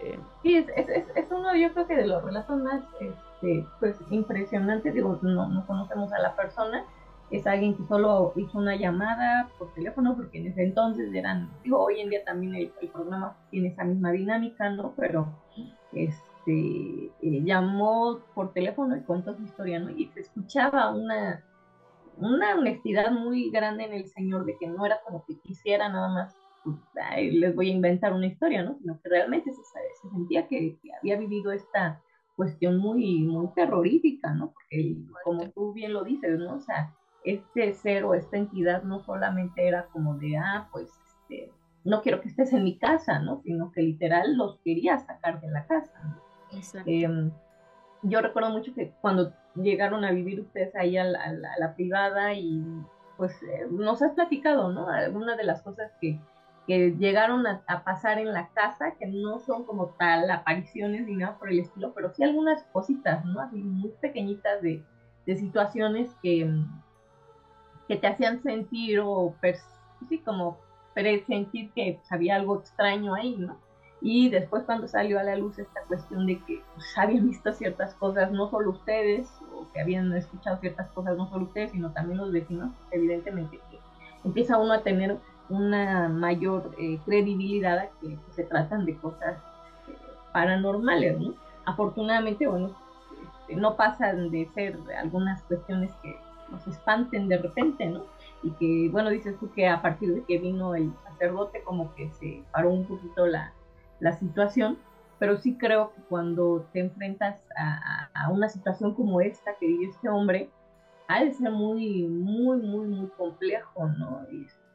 Eh. Sí, es, es, es, uno yo creo que de los relatos más este, pues impresionantes, digo, no, no conocemos a la persona, es alguien que solo hizo una llamada por teléfono, porque en ese entonces eran, digo, hoy en día también el, el programa tiene esa misma dinámica, ¿no? Pero este, eh, llamó por teléfono y contó su historia, ¿no? Y se escuchaba una una honestidad muy grande en el Señor de que no era como que quisiera nada más, pues, ay, les voy a inventar una historia, ¿no? Sino que realmente se, se sentía que, que, había vivido esta cuestión muy, muy terrorífica, ¿no? Porque como tú bien lo dices, ¿no? O sea, este ser o esta entidad no solamente era como de, ah, pues, este, no quiero que estés en mi casa, ¿no? Sino que literal los quería sacar de la casa, ¿no? Exacto. Eh, yo recuerdo mucho que cuando llegaron a vivir ustedes ahí a la, a la, a la privada y pues eh, nos has platicado, ¿no? Algunas de las cosas que, que llegaron a, a, pasar en la casa, que no son como tal apariciones ni nada por el estilo, pero sí algunas cositas, ¿no? Así muy pequeñitas de, de situaciones que, que te hacían sentir o, sí, como presentir que pues, había algo extraño ahí, ¿no? Y después cuando salió a la luz esta cuestión de que pues, habían visto ciertas cosas, no solo ustedes, o que habían escuchado ciertas cosas, no solo ustedes, sino también los vecinos, evidentemente que empieza uno a tener una mayor eh, credibilidad a que pues, se tratan de cosas eh, paranormales, ¿no? Afortunadamente, bueno, este, no pasan de ser algunas cuestiones que nos espanten de repente, ¿no? Y que, bueno, dices tú que a partir de que vino el sacerdote como que se paró un poquito la, la situación, pero sí creo que cuando te enfrentas a, a, una situación como esta que vive este hombre, ha de ser muy, muy, muy, muy complejo, ¿no? Y, este,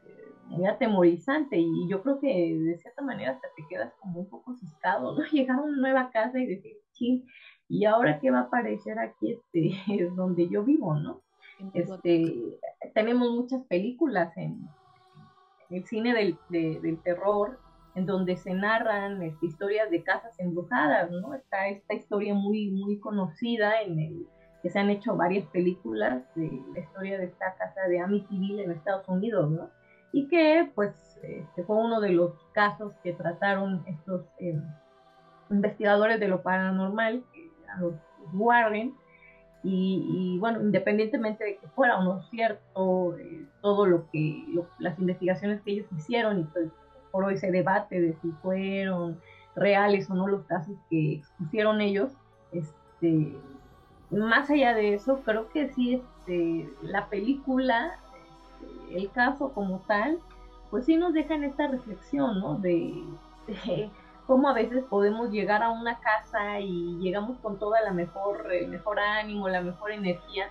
muy atemorizante y yo creo que de cierta manera hasta te quedas como un poco asustado, ¿no? Llegar a una nueva casa y decir, sí, ¿y ahora qué va a aparecer aquí este, es donde yo vivo, ¿no? Este, tenemos muchas películas en, el cine del, de, del terror, en donde se narran este, historias de casas embrujadas, ¿no? Está esta historia muy, muy conocida en el que se han hecho varias películas de la historia de esta casa de Amityville en Estados Unidos, ¿no? Y que, pues, este, fue uno de los casos que trataron estos eh, investigadores de lo paranormal, a los Warren, y, y, bueno, independientemente de que fuera o no cierto eh, todo lo que, lo, las investigaciones que ellos hicieron y pues por hoy se debate de si fueron reales o no los casos que expusieron ellos. Este, más allá de eso, creo que sí, este, la película, el caso como tal, pues sí nos deja en esta reflexión, ¿no? De, de cómo a veces podemos llegar a una casa y llegamos con toda la mejor, el mejor ánimo, la mejor energía,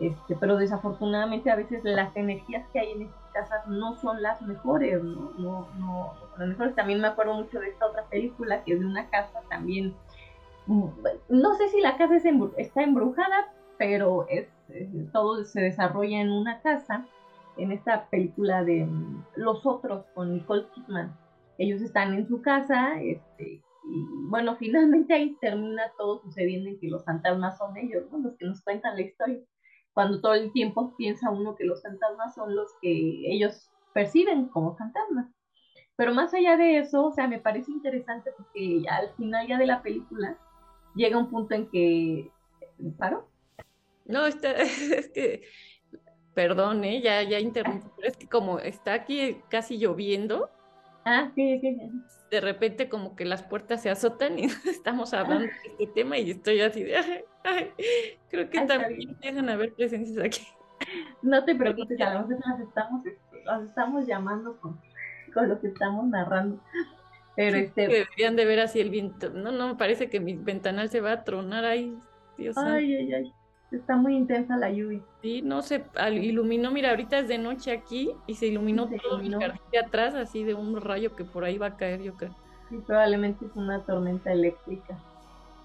este, pero desafortunadamente a veces las energías que hay en estas casas no son las mejores, ¿no? No, no, las mejores. También me acuerdo mucho de esta otra película que es de una casa también, mm, no sé si la casa está embrujada, pero es, todo se desarrolla en una casa, en esta película de mm, Los Otros con Nicole Kidman. Ellos están en su casa, este, y bueno, finalmente ahí termina todo sucediendo en que los fantasmas son ellos, ¿no? los que nos cuentan la historia cuando todo el tiempo piensa uno que los fantasmas son los que ellos perciben como fantasmas. Pero más allá de eso, o sea, me parece interesante porque al final ya de la película llega un punto en que... ¿Paro? No, está, es que, perdón, ¿eh? ya, ya interrumpí, pero es que como está aquí casi lloviendo, Ah, sí, sí, De repente como que las puertas se azotan y estamos hablando de este tema y estoy así de, ay, creo que también dejan haber presencias aquí. No te preocupes, a lo mejor las estamos, las estamos llamando con, con lo que estamos narrando. Pero este... deberían de ver así el viento. No, no, me parece que mi ventanal se va a tronar ahí. Dios ay, ay, ay. Está muy intensa la lluvia. Sí, no se iluminó, mira, ahorita es de noche aquí y se iluminó todo mi jardín de atrás, así de un rayo que por ahí va a caer, yo creo. Sí, probablemente es una tormenta eléctrica.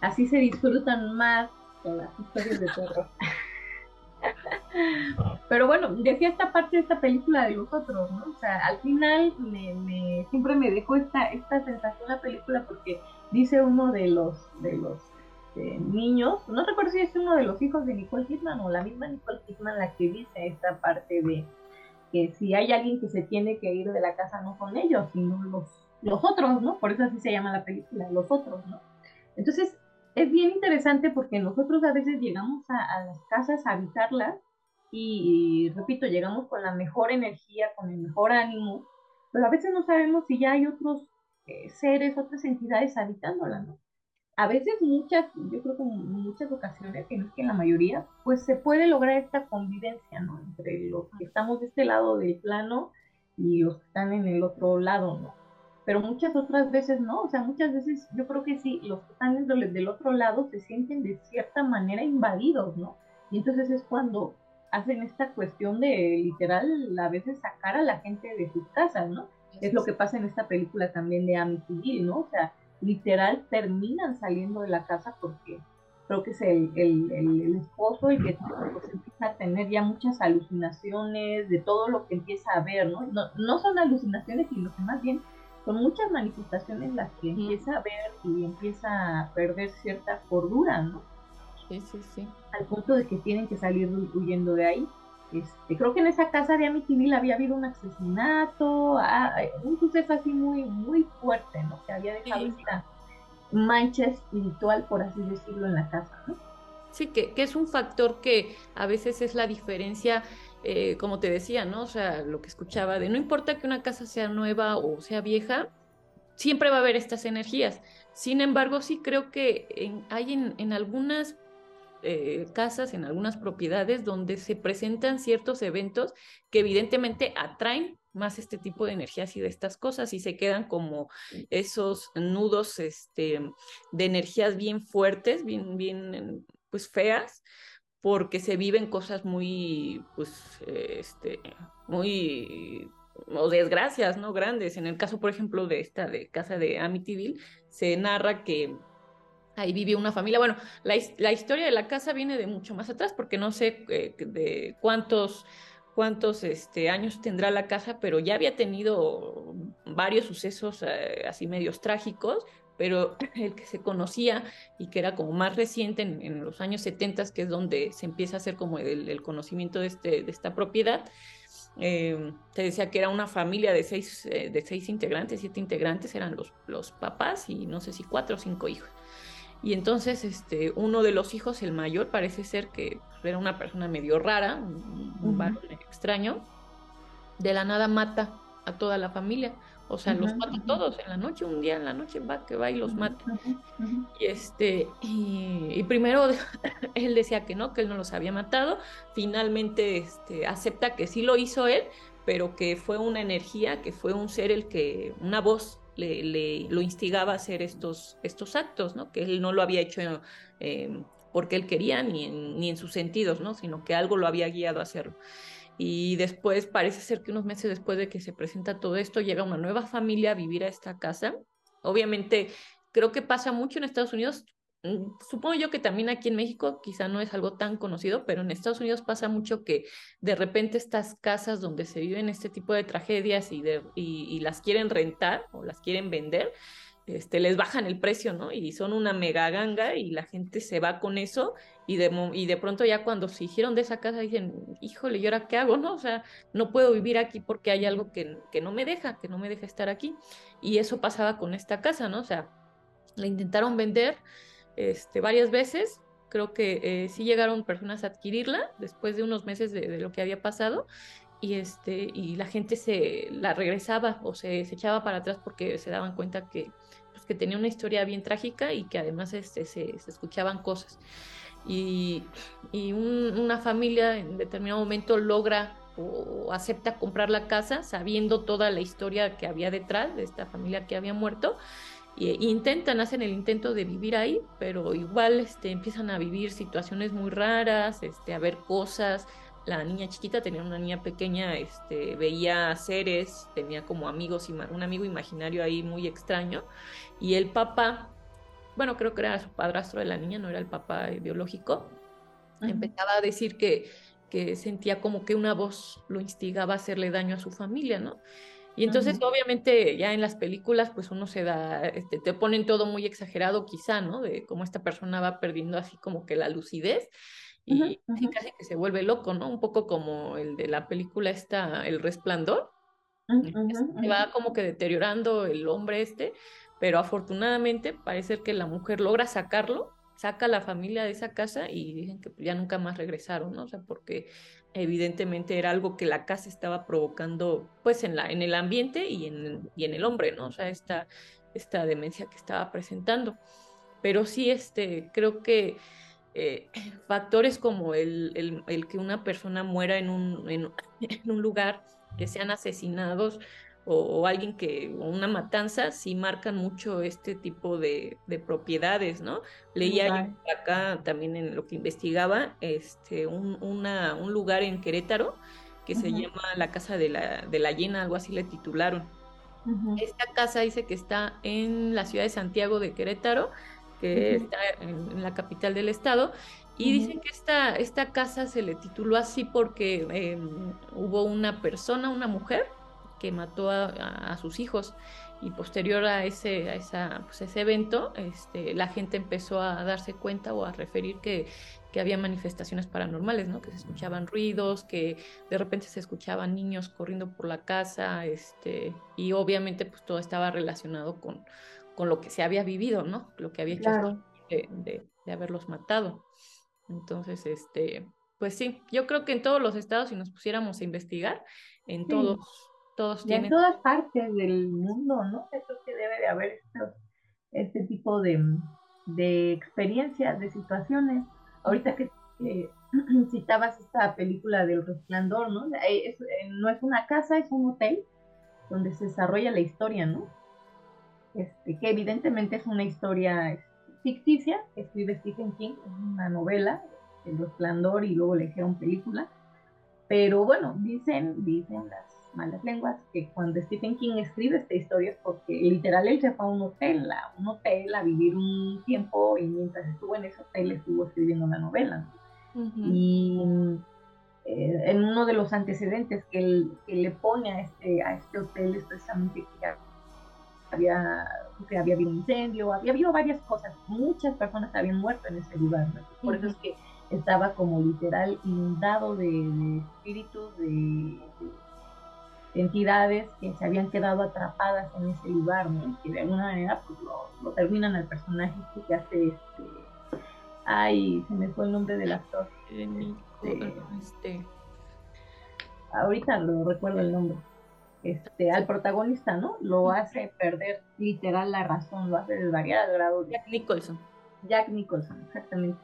Así se disfrutan más las historias de terror. Pero bueno, decía esta parte de esta película de los otros, ¿no? O sea, al final me, siempre me dejó esta, esta sensación la película porque dice uno de los, de los este, niños, no recuerdo si es uno de los hijos de Nicole Kidman o la misma Nicole Kidman la que dice esta parte de que si hay alguien que se tiene que ir de la casa no son ellos, sino los, los otros, ¿no? Por eso así se llama la película, los otros, ¿no? Entonces, es bien interesante porque nosotros a veces llegamos a, las casas a habitarlas y, repito, llegamos con la mejor energía, con el mejor ánimo, pero a veces no sabemos si ya hay otros eh, seres, otras entidades habitándola, ¿no? A veces muchas, yo creo que en muchas ocasiones, que no es que en la mayoría, pues se puede lograr esta convivencia, ¿no? Entre los que estamos de este lado del plano y los que están en el otro lado, ¿no? Pero muchas otras veces no, o sea, muchas veces yo creo que sí, los que están del otro lado se sienten de cierta manera invadidos, ¿no? Y entonces es cuando hacen esta cuestión de literal a veces sacar a la gente de sus casas, ¿no? Es lo que pasa en esta película también de Amityville, ¿no? O sea, literal terminan saliendo de la casa porque creo que es el, el, esposo y que pues, empieza a tener ya muchas alucinaciones de todo lo que empieza a ver, ¿no? No, no son alucinaciones, sino que más bien son muchas manifestaciones las que empieza a ver y empieza a perder cierta cordura, ¿no? Sí, sí, sí. Al punto de que tienen que salir huyendo de ahí. Este, creo que en esa casa de Amityville había habido un asesinato, un suceso así muy, muy fuerte, ¿no? Que había dejado esta mancha espiritual, por así decirlo, en la casa, ¿no? Sí, que, que es un factor que a veces es la diferencia, eh, como te decía, ¿no? O sea, lo que escuchaba de no importa que una casa sea nueva o sea vieja, siempre va a haber estas energías. Sin embargo, sí creo que hay en, en algunas eh, casas, en algunas propiedades donde se presentan ciertos eventos que evidentemente atraen más este tipo de energías y de estas cosas y se quedan como esos nudos este, de energías bien fuertes, bien, bien, pues feas, porque se viven cosas muy, pues, este, muy o desgracias, ¿no? Grandes. En el caso, por ejemplo, de esta de casa de Amityville, se narra que Ahí vivió una familia. Bueno, la, historia de la casa viene de mucho más atrás, porque no sé eh, de cuántos, cuántos este, años tendrá la casa, pero ya había tenido varios sucesos eh, así medios trágicos, pero el que se conocía y que era como más reciente en, los años 70, que es donde se empieza a hacer como el, conocimiento de, este, de esta propiedad, eh, te decía que era una familia de seis, de seis integrantes, siete integrantes eran los, los papás y no sé si cuatro o cinco hijos. Y entonces este, uno de los hijos, el mayor, parece ser que era una persona medio rara, un, varón extraño, de la nada mata a toda la familia. O sea, los mata a todos en la noche, un día en la noche va que va y los mata. Y este, y, primero él decía que no, que él no los había matado. Finalmente este, acepta que sí lo hizo él, pero que fue una energía, que fue un ser el que, una voz le, lo instigaba a hacer estos, estos actos, ¿no? Que él no lo había hecho eh, porque él quería ni en, ni en sus sentidos, ¿no? Sino que algo lo había guiado a hacerlo. Y después parece ser que unos meses después de que se presenta todo esto, llega una nueva familia a vivir a esta casa. Obviamente, creo que pasa mucho en Estados Unidos. Mm, supongo yo que también aquí en México quizá no es algo tan conocido, pero en Estados Unidos pasa mucho que de repente estas casas donde se viven este tipo de tragedias y, las quieren rentar o las quieren vender, este, les bajan el precio, ¿no? Y son una mega ganga y la gente se va con eso y de, y de pronto ya cuando se hicieron de esa casa dicen, híjole, ¿y ahora qué hago, no? O sea, no puedo vivir aquí porque hay algo que, que no me deja, que no me deja estar aquí. Y eso pasaba con esta casa, ¿no? O sea, la intentaron vender este, varias veces, creo que eh, sí llegaron personas a adquirirla después de unos meses de, lo que había pasado y este y la gente se la regresaba o se, se echaba para atrás porque se daban cuenta que pues, que tenía una historia bien trágica y que además este, se, se escuchaban cosas. Y, y un, una familia en determinado momento logra o acepta comprar la casa sabiendo toda la historia que había detrás de esta familia que había muerto y intentan, hacen el intento de vivir ahí, pero igual este, empiezan a vivir situaciones muy raras, este, a ver cosas, la niña chiquita tenía una niña pequeña, este, veía seres, tenía como amigos, un amigo imaginario ahí muy extraño, y el papá, bueno, creo que era su padrastro de la niña, no era el papá biológico, uh -huh. empezaba a decir que, que sentía como que una voz lo instigaba a hacerle daño a su familia, ¿no? Y entonces, uh -huh. obviamente, ya en las películas, pues uno se da, este, te ponen todo muy exagerado quizá, ¿no? De cómo esta persona va perdiendo así como que la lucidez y uh -huh, casi que se vuelve loco, ¿no? Un poco como el de la película esta, El Resplandor. Uh -huh, se va como que deteriorando el hombre este, pero afortunadamente parece que la mujer logra sacarlo, saca a la familia de esa casa y dicen que ya nunca más regresaron, ¿no? O sea, porque evidentemente era algo que la casa estaba provocando, pues, en, la, en el ambiente y en, y en el hombre, ¿no? O sea, esta, esta demencia que estaba presentando. Pero sí, este, creo que eh, factores como el, el, el, que una persona muera en un, en, en un lugar, que sean asesinados o, o, alguien que, o una matanza, sí marcan mucho este tipo de, de propiedades, ¿no? Leía acá también en lo que investigaba, este, un, una, un lugar en Querétaro que uh -huh. se llama la Casa de la, de la Llena, algo así le titularon. Uh -huh. Esta casa dice que está en la ciudad de Santiago de Querétaro, que uh -huh. está en, en, la capital del estado, y dicen que esta, esta casa se le tituló así porque eh, hubo una persona, una mujer, que mató a, sus hijos y posterior a ese, a esa, pues ese evento, este, la gente empezó a darse cuenta o a referir que, que había manifestaciones paranormales, ¿no? Que se escuchaban ruidos, que de repente se escuchaban niños corriendo por la casa, este, y obviamente pues todo estaba relacionado con, con lo que se había vivido, ¿no? Lo que había hecho claro. de, de, de, haberlos matado. Entonces, este, pues sí, yo creo que en todos los estados, si nos pusiéramos a investigar, en sí. todos y tienen... en todas partes del mundo, ¿no? Eso que debe de haber estos, este tipo de, de experiencias, de situaciones. Ahorita que eh, citabas esta película del resplandor, ¿no? Es, eh, no es una casa, es un hotel donde se desarrolla la historia, ¿no? Este, que evidentemente es una historia ficticia escribe Stephen King, es una novela, El Resplandor, y luego le hicieron película. Pero bueno, dicen, dicen las malas lenguas que cuando Stephen King escribe esta historia es porque literal él se fue a un hotel, a un hotel a vivir un tiempo y mientras estuvo en ese hotel estuvo escribiendo una novela. Uh -huh. Y eh, en uno de los antecedentes que, él, que le pone a este, a este hotel es precisamente que había, que había habido un incendio, había habido varias cosas, muchas personas habían muerto en ese lugar, ¿no? por uh -huh. eso es que estaba como literal inundado de, de espíritus, de, de, entidades que se habían quedado atrapadas en ese lugar, ¿no? que de alguna manera pues, lo, lo terminan al personaje que hace este, ay, se me fue el nombre del actor. Este, este, ahorita lo recuerdo el nombre este, al protagonista, ¿no? Lo hace perder literal la razón, lo hace desvariar al grado de... Jack Nicholson. Jack Nicholson, exactamente.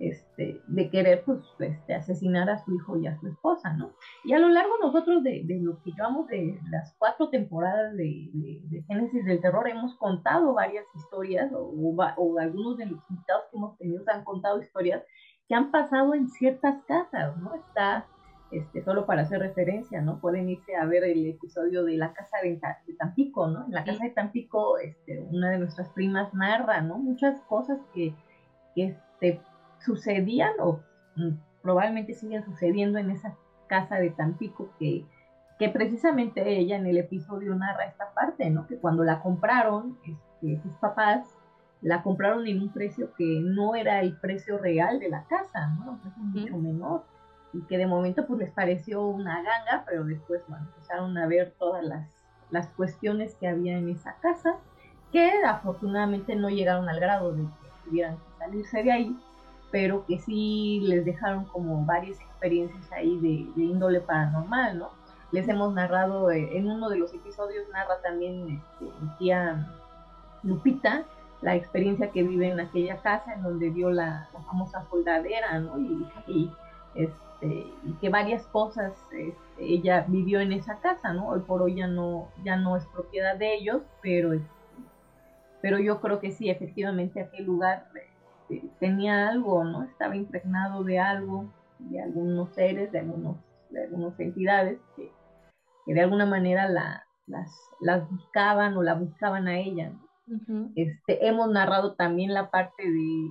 Este, de querer pues, este, asesinar a su hijo y a su esposa, ¿no? Y a lo largo nosotros de, de lo que llevamos de las cuatro temporadas de, de, Génesis del Terror hemos contado varias historias o, o, algunos de los invitados que hemos tenido han contado historias que han pasado en ciertas casas, ¿no? Está, este, solo para hacer referencia, ¿no? Pueden irse a ver el episodio de la casa de, Tampico, ¿no? En la casa de Tampico, este, una de nuestras primas narra, ¿no? Muchas cosas que, que este, sucedían o probablemente siguen sucediendo en esa casa de Tampico que, que precisamente ella en el episodio narra esta parte, ¿no? Que cuando la compraron, este, sus papás la compraron en un precio que no era el precio real de la casa, ¿no? Un precio mucho menor y que de momento pues les pareció una ganga, pero después bueno, empezaron a ver todas las, las cuestiones que había en esa casa, que afortunadamente no llegaron al grado de que tuvieran que salirse de ahí, pero que sí les dejaron como varias experiencias ahí de, índole paranormal, ¿no? Les hemos narrado, eh, en uno de los episodios narra también este, mi tía Lupita, la experiencia que vive en aquella casa en donde vio la, famosa soldadera, ¿no? Y, este, y que varias cosas este, ella vivió en esa casa, ¿no? Hoy por hoy ya no, ya no es propiedad de ellos, pero, este, pero yo creo que sí, efectivamente aquel lugar este, tenía algo, ¿no? Estaba impregnado de algo, de algunos seres, de, algunos, de algunas entidades que, de alguna manera la, las, las buscaban o la buscaban a ella, este, hemos narrado también la parte de,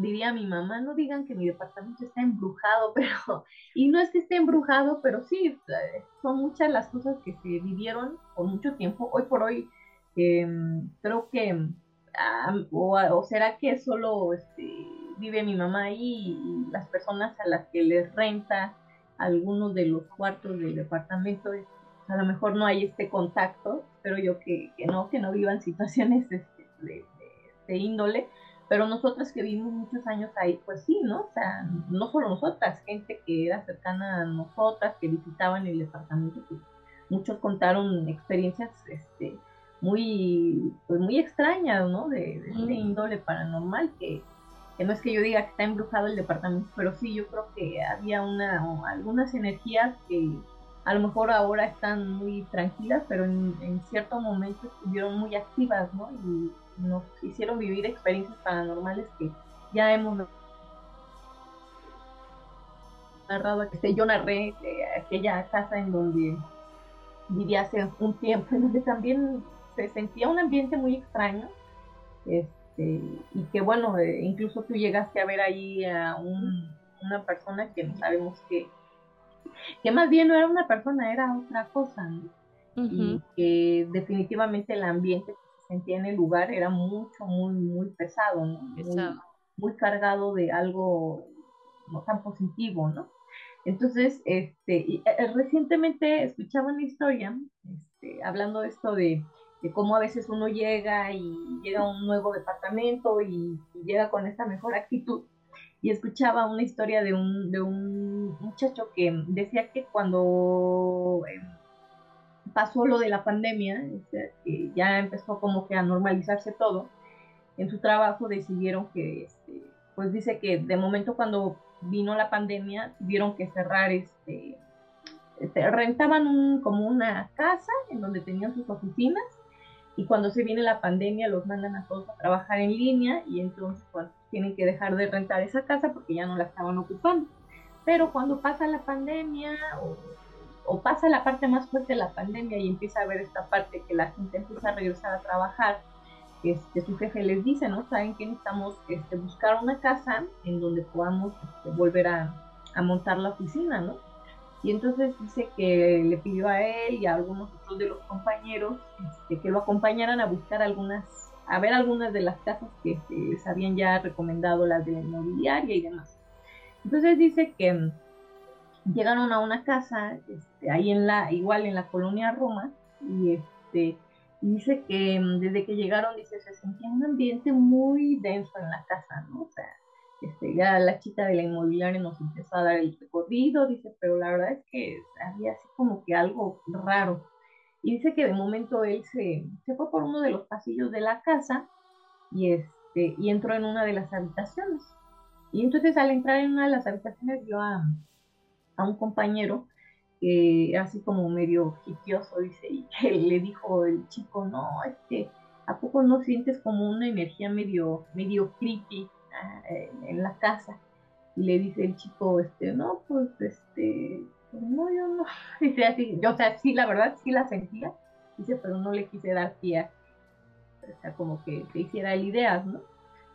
diría mi mamá, no digan que mi departamento está embrujado, pero, y no es que esté embrujado, pero sí, son muchas las cosas que se vivieron por mucho tiempo. Hoy por hoy, em, creo que o, será que solo este, vive mi mamá ahí y las personas a las que les renta algunos de los cuartos del departamento, a lo mejor no hay este contacto, pero yo que, no, que no vivan situaciones este, de, de, índole, pero nosotras que vivimos muchos años ahí, pues sí, ¿no? O sea, no solo nosotras, gente que era cercana a nosotras, que visitaban el departamento, pues muchos contaron experiencias este, muy, pues muy extrañas, ¿no? De, de índole paranormal, que, que, no es que yo diga que está embrujado el departamento, pero sí yo creo que había una, algunas energías que a lo mejor ahora están muy tranquilas, pero en, cierto momento estuvieron muy activas, ¿no? Y nos hicieron vivir experiencias paranormales que ya hemos narrado. Este, yo narré aquella casa en donde vivía hace un tiempo, en donde también se sentía un ambiente muy extraño, este, y que bueno, eh, incluso tú llegaste a ver ahí a una persona que no sabemos qué, que más bien no era una persona, era otra cosa, Y que definitivamente el ambiente que se sentía en el lugar era mucho, muy, muy pesado, ¿no? Muy, cargado de algo no tan positivo, ¿no? Entonces, este, y, eh, recientemente escuchaba una historia, este, hablando de esto de cómo a veces uno llega y llega a un nuevo departamento y, llega con esta mejor actitud. Y escuchaba una historia de un, de un muchacho que decía que cuando eh, pasó lo de la pandemia, que ya empezó como que a normalizarse todo, en su trabajo decidieron que, este, pues dice que de momento cuando vino la pandemia tuvieron que cerrar este, este rentaban un, como una casa en donde tenían sus oficinas y cuando se viene la pandemia los mandan a todos a trabajar en línea y entonces pues, tienen que dejar de rentar esa casa porque ya no la estaban ocupando. Pero cuando pasa la pandemia o, pasa la parte más fuerte de la pandemia y empieza a ver esta parte que la gente empieza a regresar a trabajar, este, su jefe les dice, ¿no? Saben que necesitamos este, buscar una casa en donde podamos este, volver a, a montar la oficina, ¿no? Y entonces dice que le pidió a él y a algunos otros de los compañeros este, que lo acompañaran a buscar algunas, a ver algunas de las casas que les habían ya recomendado, las de la inmobiliaria y demás. Entonces dice que mm, llegaron a una casa, este, ahí en la, igual en la colonia Roma, y este, dice que mm, desde que llegaron, dice, se sentía un ambiente muy denso en la casa, ¿no? O sea, este, ya la chica de la inmobiliaria nos empezó a dar el recorrido, dice, pero la verdad es que había así como que algo raro. Y dice que de momento él se, se fue por uno de los pasillos de la casa y, este, y entró en una de las habitaciones. Y entonces al entrar en una de las habitaciones vio a, un compañero que así como medio hipioso, dice, y que le dijo el chico, no, este, ¿a poco no sientes como una energía medio, medio creepy en la casa? Y le dice el chico, este, no, pues, este, pues, no, yo no. Dice así, yo, o sea, sí, la verdad, sí la sentía. Dice, pero no le quise dar pie. O sea, como que se hiciera el ideas, ¿no?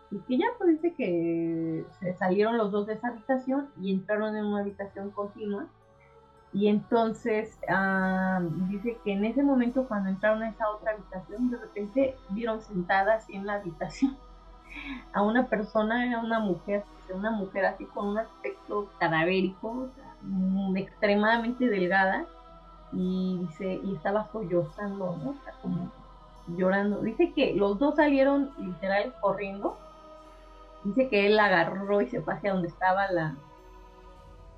Y que ya, pues dice que se salieron los dos de esa habitación y entraron en una habitación continua. Y entonces ah, dice que en ese momento cuando entraron a esa otra habitación, de repente vieron sentada así en la habitación a una persona, era una mujer, una mujer así con un aspecto cadavérico, mm, extremadamente delgada, y dice, y estaba sollozando, como llorando. Dice que los dos salieron literal corriendo. Dice que él la agarró y se fue hacia donde estaba la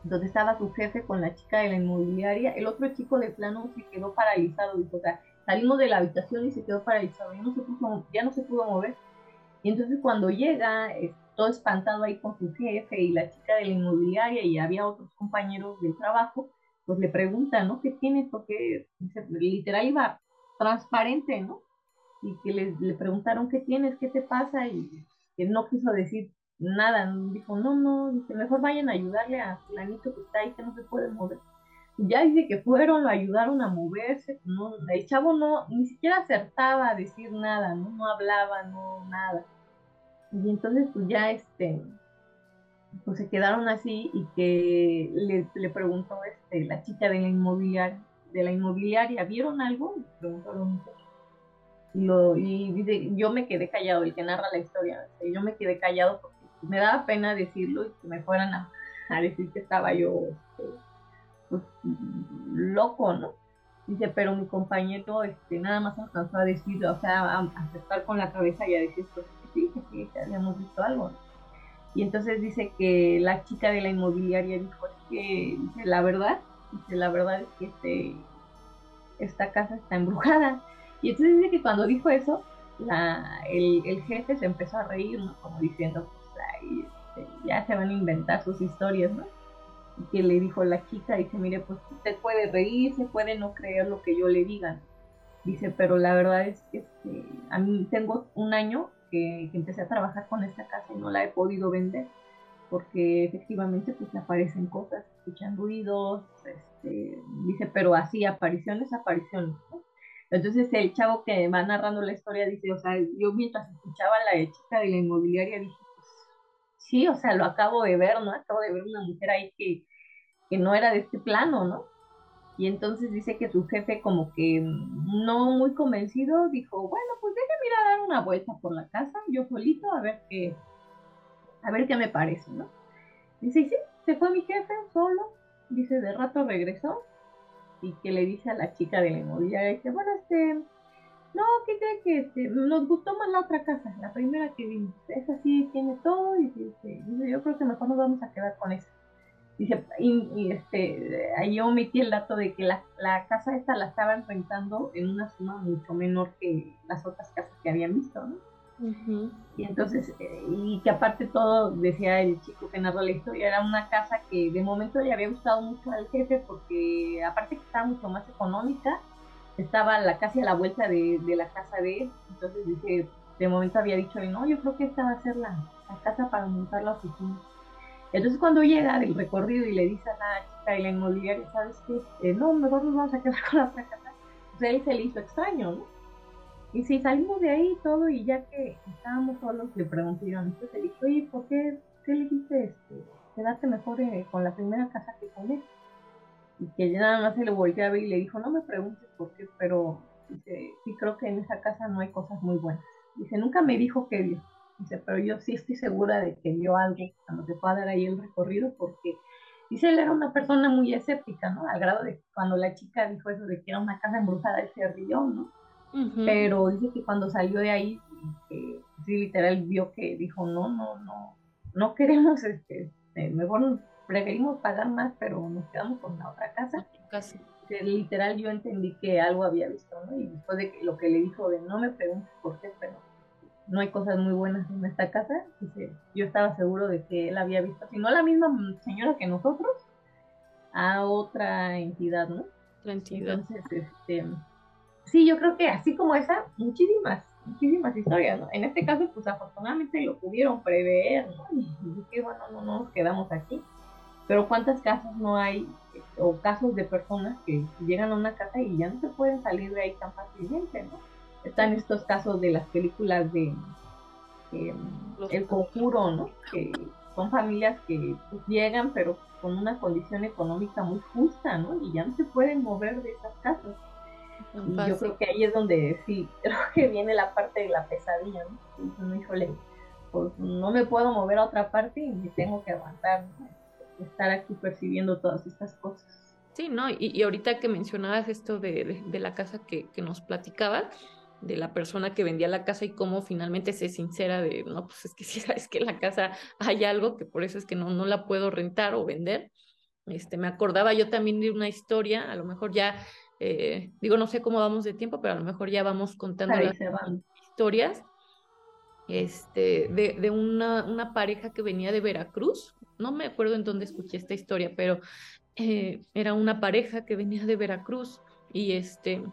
donde estaba su jefe con la chica de la inmobiliaria. El otro chico de plano se quedó paralizado, dijo, o sea, salimos de la habitación y se quedó paralizado, ya no se pudo, ya no se pudo mover. Y entonces cuando llega, todo espantado ahí con su jefe y la chica de la inmobiliaria y había otros compañeros del trabajo, pues le pregunta, ¿no? ¿Qué tienes? Porque literal iba transparente, ¿no? Y que le, le preguntaron, ¿qué tienes? ¿Qué te pasa? Y él no quiso decir nada, dijo, no, no, dice, mejor vayan a ayudarle a fulanito que está ahí, que no se puede mover. Ya dice que fueron, lo ayudaron a moverse, no, el chavo no, ni siquiera acertaba a decir nada, no, no hablaba, no, nada. Y entonces pues ya este, pues se quedaron así y que le, le preguntó este, la chica de la inmobiliaria, de la inmobiliaria, ¿vieron algo? Y preguntaron y, lo, y dice, yo me quedé callado, el que narra la historia, yo me quedé callado porque me daba pena decirlo y que me fueran a, decir que estaba yo este, pues, loco, ¿no? Dice, pero mi compañero este, nada más alcanzó a decir, o sea, a, aceptar con la cabeza y a decir, pues sí, que habíamos visto algo. Y entonces dice que la chica de la inmobiliaria dijo, que, dice, la verdad, dice, la verdad es que este, esta casa está embrujada. Y entonces dice que cuando dijo eso, el, jefe se empezó a reír. Como diciendo, pues este, ya se van a inventar sus historias, ¿no? Y que le dijo la chica, dice, mire, pues usted puede reír, se puede no creer lo que yo le diga. Dice, pero la verdad es que este, a mí tengo un año que, empecé a trabajar con esta casa y no la he podido vender porque efectivamente pues aparecen cosas, escuchan ruidos, este, dice, pero así, apariciones, apariciones. Entonces el chavo que va narrando la historia dice, o sea, yo mientras escuchaba la chica de la inmobiliaria dije, pues sí, o sea, lo acabo de ver, ¿no? Acabo de ver una mujer ahí que, que no era de este plano, ¿no? Y entonces dice que su jefe como que no muy convencido dijo, bueno, pues déjame ir a dar una vuelta por la casa, yo solito, a ver qué, a ver qué me parece, ¿no? Dice, sí, se fue mi jefe solo, dice, de rato regresó y que le dice a la chica de la inmobiliaria, dice, bueno, este, no, ¿qué cree que este, nos gustó más la otra casa, la primera que vimos, esa sí tiene todo y dice, yo creo que mejor nos vamos a quedar con esa. Dice, y, este, ahí yo omití el dato de que la, la, casa esta la estaban rentando en una suma mucho menor que las otras casas que habían visto, ¿no? Y entonces, eh, y que aparte todo, decía el chico que narró la historia, era una casa que de momento le había gustado mucho al jefe porque aparte que estaba mucho más económica, estaba la, casi a la vuelta de, de la casa de él, entonces dice, de momento había dicho, no, yo creo que esta va a ser la, la casa para montar la oficina. Entonces cuando llega del recorrido y le dice a la chica de la inmobiliaria, ¿sabes qué? Eh, no, mejor nos vamos a quedar con la otra casa. Pues él se le hizo extraño, ¿no? Y si salimos de ahí todo y ya que estábamos solos, le pregunté yo, entonces le dije, oye, ¿por qué, qué le dijiste este, quedarte mejor eh, con la primera casa que con él? Y que ya nada más se le volteaba y le dijo, no me preguntes por qué, pero dice, sí creo que en esa casa no hay cosas muy buenas. Dice, nunca me dijo qué vio. Dice, pero yo sí estoy segura de que vio algo cuando se fue a dar ahí el recorrido, porque dice, él era una persona muy escéptica, ¿no? Al grado de que cuando la chica dijo eso de que era una casa embrujada, él se rió, ¿no? Pero dice que cuando salió de ahí, sí, literal vio que dijo, no, no, no, no queremos, este, este mejor preferimos pagar más, pero nos quedamos con la otra casa. Casi. literal yo entendí que algo había visto, ¿no? Y después de lo que le dijo de no me preguntes por qué, pero no hay cosas muy buenas en esta casa. yo estaba seguro de que él había visto, si no la misma señora que nosotros, a otra entidad, ¿no? Otra entidad. Entonces, este, sí, yo creo que así como esa, muchísimas, muchísimas historias, ¿no? En este caso, pues afortunadamente lo pudieron prever, ¿no? Y, que bueno, no, no nos quedamos aquí. Pero cuántas casas no hay, o casos de personas que llegan a una casa y ya no se pueden salir de ahí tan fácilmente, ¿no? Están estos casos de las películas de El Conjuro, ¿no? Que son familias que pues, llegan, pero con una condición económica muy justa, ¿no? Y ya no se pueden mover de esas casas. Y yo creo que ahí es donde sí, creo que viene la parte de la pesadilla, ¿no? Híjole, pues no me puedo mover a otra parte y me tengo que aguantar, estar aquí percibiendo todas estas cosas. Sí, ¿no? Y, ahorita que mencionabas esto de, la casa que, que nos platicabas, de la persona que vendía la casa y cómo finalmente se sincera de, no, pues es que si sabes que en la casa hay algo que por eso es que no, no la puedo rentar o vender. Este, me acordaba yo también de una historia, a lo mejor ya, eh, digo, no sé cómo vamos de tiempo, pero a lo mejor ya vamos contando las historias este, de, de una, una, pareja que venía de Veracruz. No me acuerdo en dónde escuché esta historia, pero eh, era una pareja que venía de Veracruz y este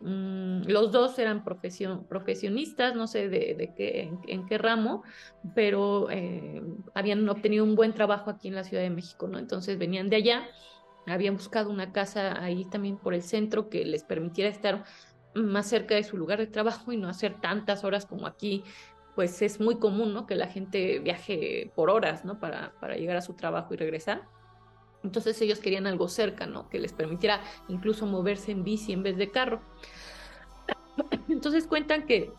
Mm, los dos eran profesionistas, no sé de, qué, en, qué ramo, pero eh, habían obtenido un buen trabajo aquí en la Ciudad de México, ¿no? Entonces venían de allá, habían buscado una casa ahí también por el centro que les permitiera estar más cerca de su lugar de trabajo y no hacer tantas horas como aquí, pues es muy común, ¿no? Que la gente viaje por horas, ¿no? Para, para llegar a su trabajo y regresar. Entonces ellos querían algo cerca, ¿no? Que les permitiera incluso moverse en bici en vez de carro. Entonces cuentan que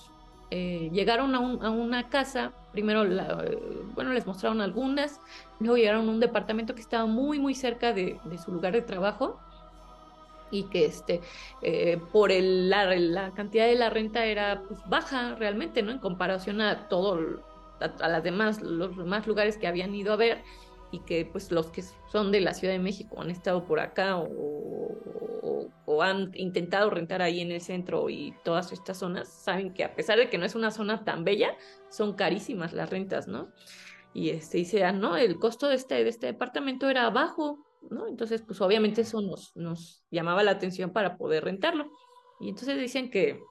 eh, llegaron a, una casa, primero, bueno, les mostraron algunas, luego llegaron a un departamento que estaba muy, muy cerca de, su lugar de trabajo y que este, eh, por el, la, cantidad de la renta era pues, baja realmente, ¿no? En comparación a todo, a, las demás, los demás lugares que habían ido a ver y que pues los que son de la Ciudad de México han estado por acá o, han intentado rentar ahí en el centro y todas estas zonas, saben que a pesar de que no es una zona tan bella, son carísimas las rentas, ¿no? Y este, dice, ah, no, el costo de este, de este departamento era bajo, ¿no? Entonces, pues obviamente eso nos, nos llamaba la atención para poder rentarlo. Y entonces dicen que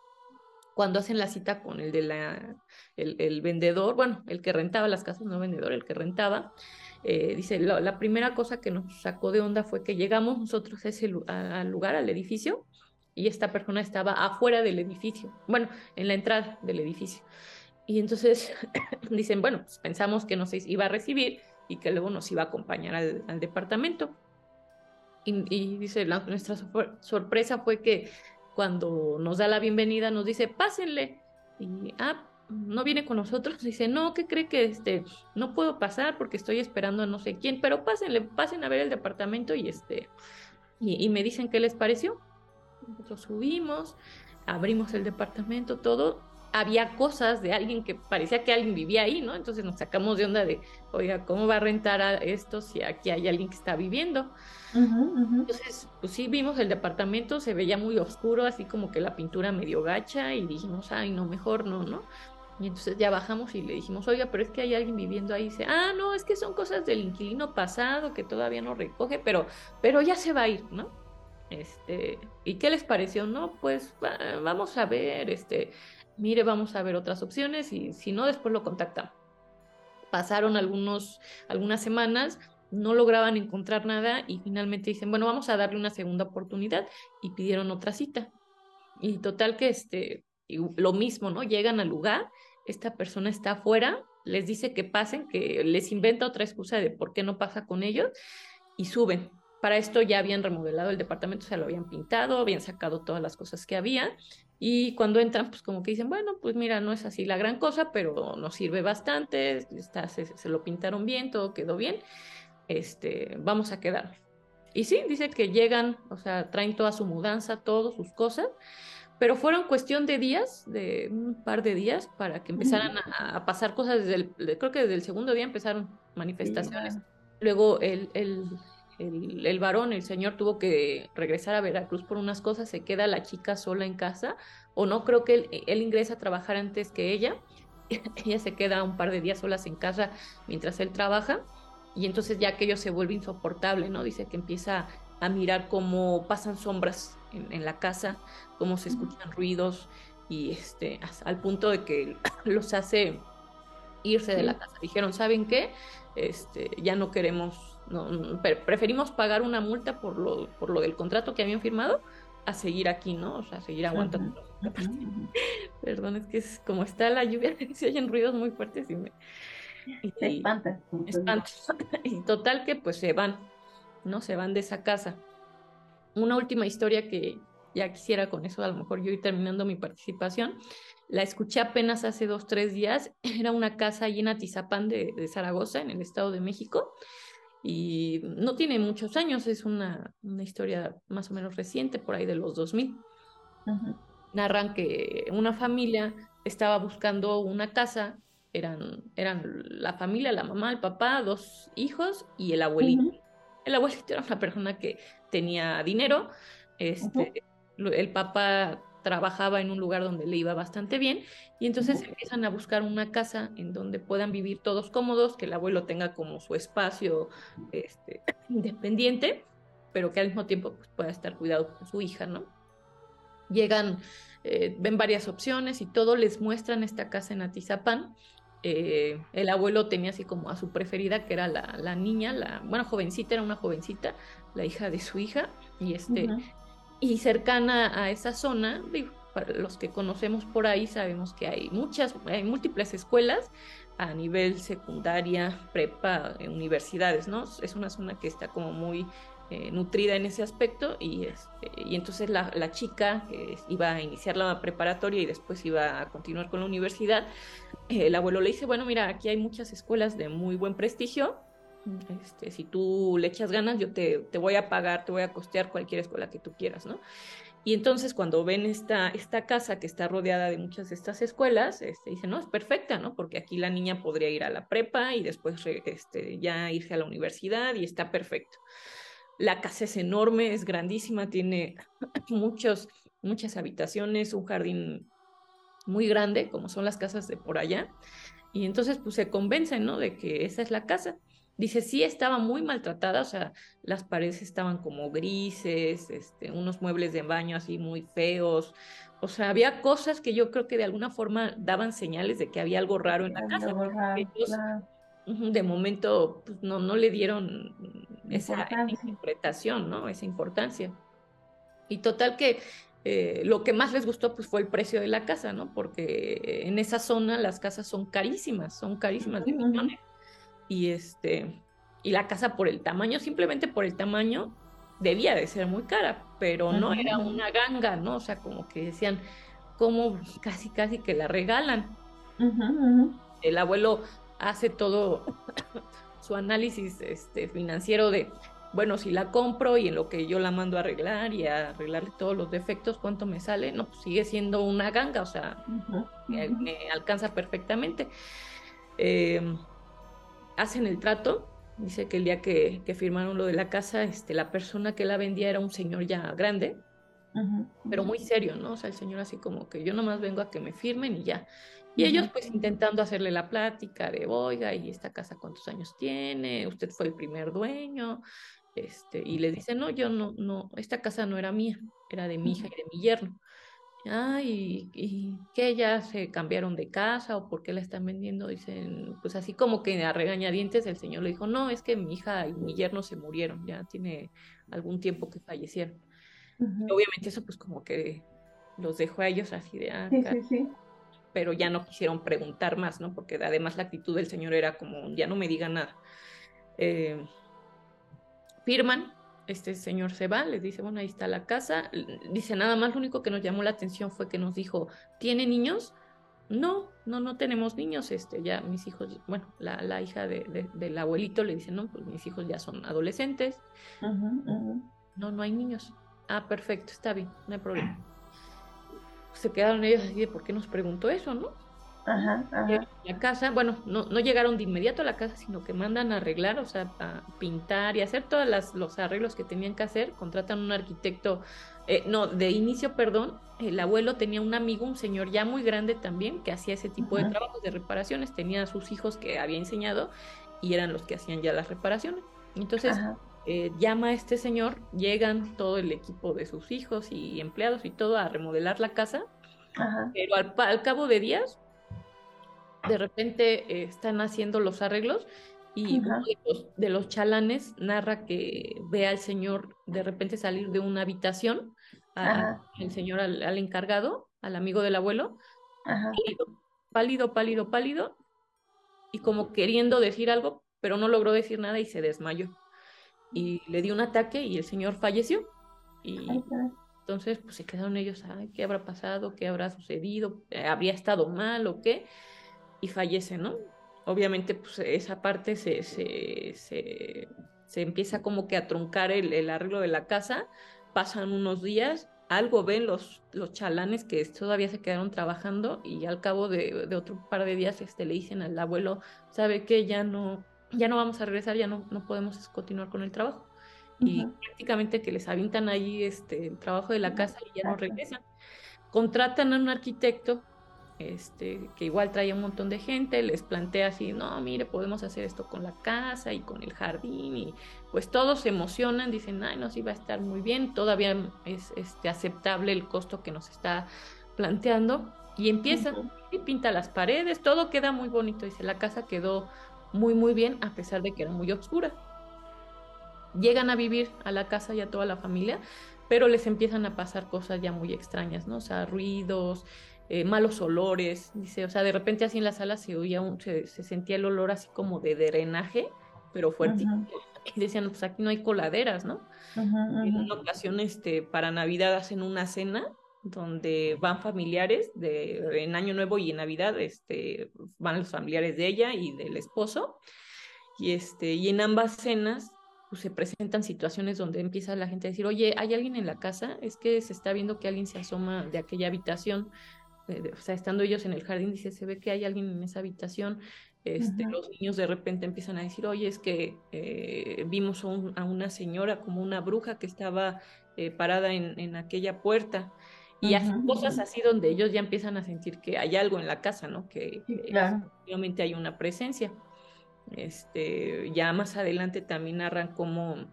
cuando hacen la cita con el de la, el, el vendedor, bueno, el que rentaba las casas, no vendedor, el que rentaba, eh, dice, la, primera cosa que nos sacó de onda fue que llegamos nosotros a ese al lugar, al edificio, y esta persona estaba afuera del edificio, bueno, en la entrada del edificio. Y entonces dicen, bueno, pues pensamos que nos iba a recibir y que luego nos iba a acompañar al, departamento. Y, dice, nuestra sorpresa fue que cuando nos da la bienvenida nos dice, pásenle. Y, ah, no viene con nosotros, dice, no, ¿qué cree que este, no puedo pasar porque estoy esperando a no sé quién, pero pásenle, pasen a ver el departamento y este, y, me dicen qué les pareció. Nosotros subimos, abrimos el departamento, todo, había cosas de alguien que parecía que alguien vivía ahí, ¿no? Entonces nos sacamos de onda de, oiga, ¿cómo va a rentar a esto si aquí hay alguien que está viviendo? Entonces, pues sí, vimos el departamento, se veía muy oscuro, así como que la pintura medio gacha, y dijimos, ay, no, mejor no, ¿no? Y entonces ya bajamos y le dijimos, oiga, pero es que hay alguien viviendo ahí. Y dice, ah, no, es que son cosas del inquilino pasado que todavía no recoge, pero, pero ya se va a ir, ¿no? Este, ¿y qué les pareció? No, pues vamos a ver, este, mire, vamos a ver otras opciones y si no, después lo contactamos. Pasaron algunos, algunas semanas, no lograban encontrar nada y finalmente dicen, bueno, vamos a darle una segunda oportunidad y pidieron otra cita. Y total que este, lo mismo, ¿no? Llegan al lugar, esta persona está afuera, les dice que pasen, que les inventa otra excusa de por qué no pasa con ellos y suben. Para esto ya habían remodelado el departamento, se lo habían pintado, habían sacado todas las cosas que había y cuando entran, pues como que dicen, bueno, pues mira, no es así la gran cosa, pero nos sirve bastante, se lo pintaron bien, todo quedó bien, este, vamos a quedar. Y sí, dice que llegan, o sea, traen toda su mudanza, todas sus cosas, pero fueron cuestión de días, de un par de días, para que empezaran a, pasar cosas desde el, creo que desde el segundo día empezaron manifestaciones. Luego el, el, el, varón, el señor, tuvo que regresar a Veracruz por unas cosas, se queda la chica sola en casa, o no, creo que él, él ingresa a trabajar antes que ella, ella se queda un par de días solas en casa mientras él trabaja y entonces ya aquello se vuelve insoportable, ¿no? Dice que empieza a mirar cómo pasan sombras en, la casa, cómo se escuchan ruidos y este, al punto de que los hace irse de la casa. Dijeron, ¿saben qué? Este, ya no queremos, no, preferimos pagar una multa por lo, por lo del contrato que habían firmado a seguir aquí, ¿no? O sea, seguir aguantando. Perdón, es que es como está la lluvia, se oyen ruidos muy fuertes y me... Y, espanta. Y total que pues se van, ¿no? Se van de esa casa. Una última historia que ya quisiera con eso, a lo mejor yo ir terminando mi participación. La escuché apenas hace dos, tres días. Era una casa allí en Atizapán de, de Zaragoza, en el Estado de México y no tiene muchos años, es una, una, historia más o menos reciente, por ahí de los 2000. Narran que una familia estaba buscando una casa, eran, eran la familia, la mamá, el papá, dos hijos y el abuelito. El abuelito era una persona que tenía dinero, este, el papá trabajaba en un lugar donde le iba bastante bien y entonces empiezan a buscar una casa en donde puedan vivir todos cómodos, que el abuelo tenga como su espacio este, independiente, pero que al mismo tiempo pues, pueda estar cuidado con su hija, ¿no? Llegan, eh, ven varias opciones y todo les muestran esta casa en Atizapán. Eh, el abuelo tenía así como a su preferida, que era la, la, niña, la, bueno, jovencita, era una jovencita, la hija de su hija, y este, y cercana a esa zona, para los que conocemos por ahí sabemos que hay muchas, hay múltiples escuelas a nivel secundaria, prepa, eh, universidades, ¿no? Es una zona que está como muy eh, nutrida en ese aspecto y, este, y entonces la, la chica que iba a iniciar la preparatoria y después iba a continuar con la universidad, eh, el abuelo le dice, bueno, mira, aquí hay muchas escuelas de muy buen prestigio, este, si tú le echas ganas, yo te, te, voy a pagar, te voy a costear cualquier escuela que tú quieras, ¿no? Y entonces cuando ven esta, esta casa que está rodeada de muchas de estas escuelas, este, dicen, no, es perfecta, ¿no? Porque aquí la niña podría ir a la prepa y después este, ya irse a la universidad y está perfecto. La casa es enorme, es grandísima, tiene muchos, muchas habitaciones, un jardín muy grande, como son las casas de por allá. Y entonces pues se convencen, ¿no? De que esa es la casa. Dice, sí, estaba muy maltratada, o sea, las paredes estaban como grises, este, unos muebles de baño así muy feos, o sea, había cosas que yo creo que de alguna forma daban señales de que había algo raro en la casa. de momento, pues, no, no le dieron esa interpretación, ¿no? Esa importancia. Y total que eh, lo que más les gustó pues fue el precio de la casa, ¿no? Porque en esa zona las casas son carísimas, son carísimas de millones y este y la casa por el tamaño, simplemente por el tamaño, debía de ser muy cara, pero no era una ganga, ¿no? O sea, como que decían, como casi, casi que la regalan. El abuelo hace todo su análisis este, financiero de, bueno, si la compro y en lo que yo la mando a arreglar y a arreglarle todos los defectos, ¿cuánto me sale? No, pues sigue siendo una ganga, o sea, me, me, alcanza perfectamente. Eh, hacen el trato. Dice que el día que, firmaron lo de la casa, este, la persona que la vendía era un señor ya grande, pero muy serio, ¿no? O sea, el señor así como que yo nomás vengo a que me firmen y ya. Y ellos pues intentando hacerle la plática de, oiga, ¿y esta casa cuántos años tiene? Usted fue el primer dueño. Este, y le dice, no, yo no, no, esta casa no era mía, era de mi hija y de mi yerno. Ah, y, y, que ya se cambiaron de casa o por qué la están vendiendo, dicen, pues así como que a regañadientes el señor le dijo, no, es que mi hija y mi yerno se murieron, ya tiene algún tiempo que fallecieron. obviamente eso pues como que los dejó a ellos así de, ah, sí, sí, pero ya no quisieron preguntar más, ¿no? Porque además la actitud del señor era como, ya no me diga nada. Eh, firman, este señor se va, les dice, bueno, ahí está la casa. Dice, nada más, lo único que nos llamó la atención fue que nos dijo, ¿tiene niños? No, no, no tenemos niños. Este, ya mis hijos, bueno, la, la hija de, del abuelito le dice, no, pues mis hijos ya son adolescentes. No, no hay niños. Ah, perfecto, está bien, no hay problema. Se quedaron ellos así de, ¿por qué nos preguntó eso, no? La casa, bueno, no, no llegaron de inmediato a la casa, sino que mandan a arreglar, o sea, a pintar y hacer todos los arreglos que tenían que hacer. Contratan un arquitecto, eh, no, de inicio, perdón, el abuelo tenía un amigo, un señor ya muy grande también, que hacía ese tipo de trabajos de reparaciones. Tenía a sus hijos que había enseñado y eran los que hacían ya las reparaciones. Entonces, eh, llama a este señor, llegan todo el equipo de sus hijos y empleados y todo a remodelar la casa, pero al, cabo de días, de repente eh, están haciendo los arreglos y uno de los, chalanes narra que ve al señor de repente salir de una habitación, al señor, al, encargado, al amigo del abuelo, pálido, pálido, pálido, pálido, y como queriendo decir algo, pero no logró decir nada y se desmayó y le dio un ataque y el señor falleció. Y entonces pues se quedaron ellos, ay, ¿qué habrá pasado? ¿Qué habrá sucedido? ¿Habría estado mal o qué? Y fallece, ¿no? Obviamente pues esa parte se, se, se, se empieza como que a truncar el, el, arreglo de la casa, pasan unos días, algo ven los, los chalanes que todavía se quedaron trabajando y al cabo de, de otro par de días este, le dicen al abuelo, ¿sabe qué? Ya no, ya no vamos a regresar, ya no, no podemos continuar con el trabajo. Y prácticamente que les avientan ahí este, el trabajo de la casa y ya no regresan. Contratan a un arquitecto este, que igual trae un montón de gente, les plantea así, no, mire, podemos hacer esto con la casa y con el jardín, y pues todos se emocionan, dicen, ay, no, sí va a estar muy bien, todavía es este, aceptable el costo que nos está planteando, y empiezan, y pinta las paredes, todo queda muy bonito, dice, la casa quedó muy muy bien a pesar de que era muy oscura. Llegan a vivir a la casa y a toda la familia, pero les empiezan a pasar cosas ya muy extrañas, ¿no? O sea, ruidos, eh, malos olores, dice, o sea, de repente así en la sala se oía un, se, sentía el olor así como de drenaje, pero fuerte. Y decían, pues aquí no hay coladeras, ¿no? En una ocasión, este, para Navidad hacen una cena donde van familiares de, en Año Nuevo y en Navidad, este, van los familiares de ella y del esposo, y, este, y en ambas cenas pues, se presentan situaciones donde empieza la gente a decir, oye, ¿hay alguien en la casa? Es que se está viendo que alguien se asoma de aquella habitación, o sea, estando ellos en el jardín, dice, se ve que hay alguien en esa habitación, este, los niños de repente empiezan a decir, oye, es que eh, vimos a, una señora como una bruja que estaba eh, parada en, en, aquella puerta y hacen cosas así donde ellos ya empiezan a sentir que hay algo en la casa, ¿no? Que, efectivamente hay una presencia. Este, ya más adelante también narran como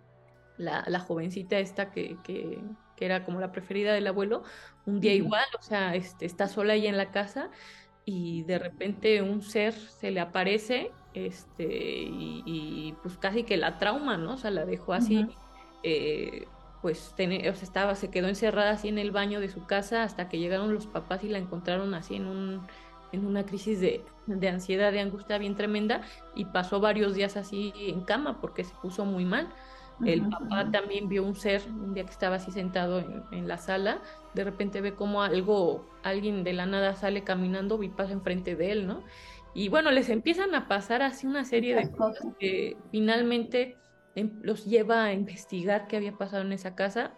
la, la jovencita esta que, que, que, era como la preferida del abuelo, un día igual, o sea, este, está sola ahí en la casa y de repente un ser se le aparece este, y, pues casi que la trauma, ¿no? O sea, la dejó así pues estaba, se quedó encerrada así en el baño de su casa hasta que llegaron los papás y la encontraron así en un en una crisis de, de ansiedad, de angustia bien tremenda y pasó varios días así en cama porque se puso muy mal. El papá también vio un ser un día que estaba así sentado en, en, la sala, de repente ve como algo, alguien de la nada sale caminando y pasa enfrente de él, ¿no? Y bueno, les empiezan a pasar así una serie de cosas que finalmente los lleva a investigar qué había pasado en esa casa.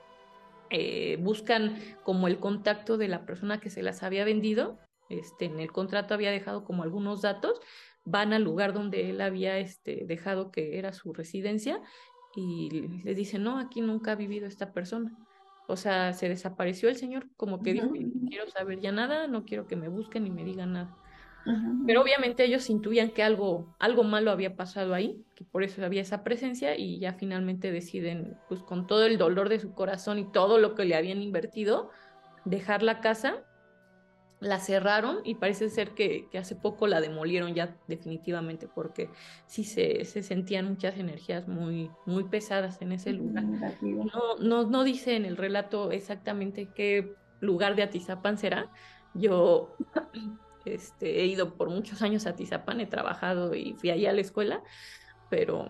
Eh, buscan como el contacto de la persona que se las había vendido. Este, en el contrato había dejado como algunos datos. Van al lugar donde él había este, dejado que era su residencia y les dicen, no, aquí nunca ha vivido esta persona. O sea, se desapareció el señor, como que dijo, no quiero saber ya nada, no quiero que me busquen ni me digan nada. Pero obviamente ellos intuían que algo, algo malo había pasado ahí, que por eso había esa presencia y ya finalmente deciden, pues con todo el dolor de su corazón y todo lo que le habían invertido, dejar la casa, la cerraron y parece ser que, hace poco la demolieron ya definitivamente porque sí se, se, sentían muchas energías muy, muy pesadas en ese lugar. No, no, no dice en el relato exactamente qué lugar de Atizapán será. Yo este, he ido por muchos años a Tizapán, he trabajado y fui allá a la escuela, pero,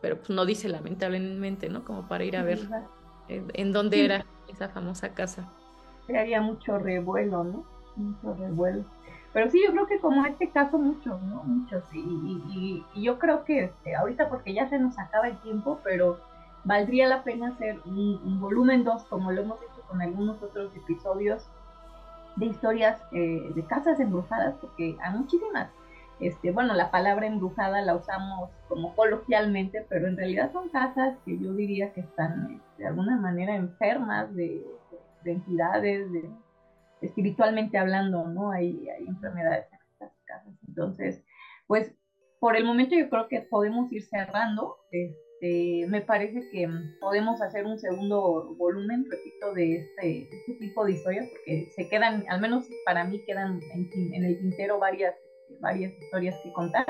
pero pues no dice lamentablemente, ¿no? Como para ir a ver en, dónde era esa famosa casa. Había mucho revuelo, ¿no? Mucho revuelo. Pero sí, yo creo que como este caso, muchos, ¿no? Muchos. Y, y, yo creo que este, ahorita, porque ya se nos acaba el tiempo, pero valdría la pena hacer un, un volumen 2, como lo hemos hecho con algunos otros episodios, de historias eh, de casas embrujadas, porque hay muchísimas. Este, bueno, la palabra embrujada la usamos como coloquialmente, pero en realidad son casas que yo diría que están eh, de alguna manera enfermas de, entidades, de, espiritualmente hablando, ¿no? Hay, hay enfermedades en estas casas. Entonces, pues por el momento yo creo que podemos ir cerrando. Este, me parece que podemos hacer un segundo volumen, repito, de este, este tipo de historias, porque se quedan, al menos para mí, quedan en, el tintero varias, varias historias que contar.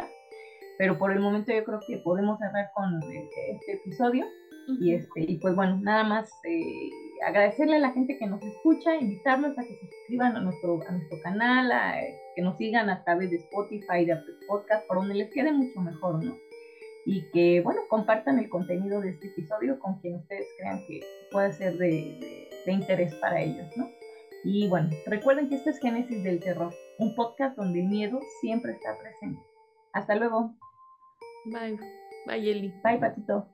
Pero por el momento yo creo que podemos cerrar con eh, este episodio. Y, este, y pues bueno, nada más eh, agradecerle a la gente que nos escucha, invitarlos a que se suscriban a nuestro, a nuestro canal, a, que nos sigan a través de Spotify, de Apple Podcast, por donde les quede mucho mejor, ¿no? Y que, bueno, compartan el contenido de este episodio con quien ustedes crean que puede ser de, de interés para ellos, ¿no? Y bueno, recuerden que este es Génesis del Terror, un podcast donde el miedo siempre está presente. Hasta luego. Bye. Bye, Eli. Bye, Patito.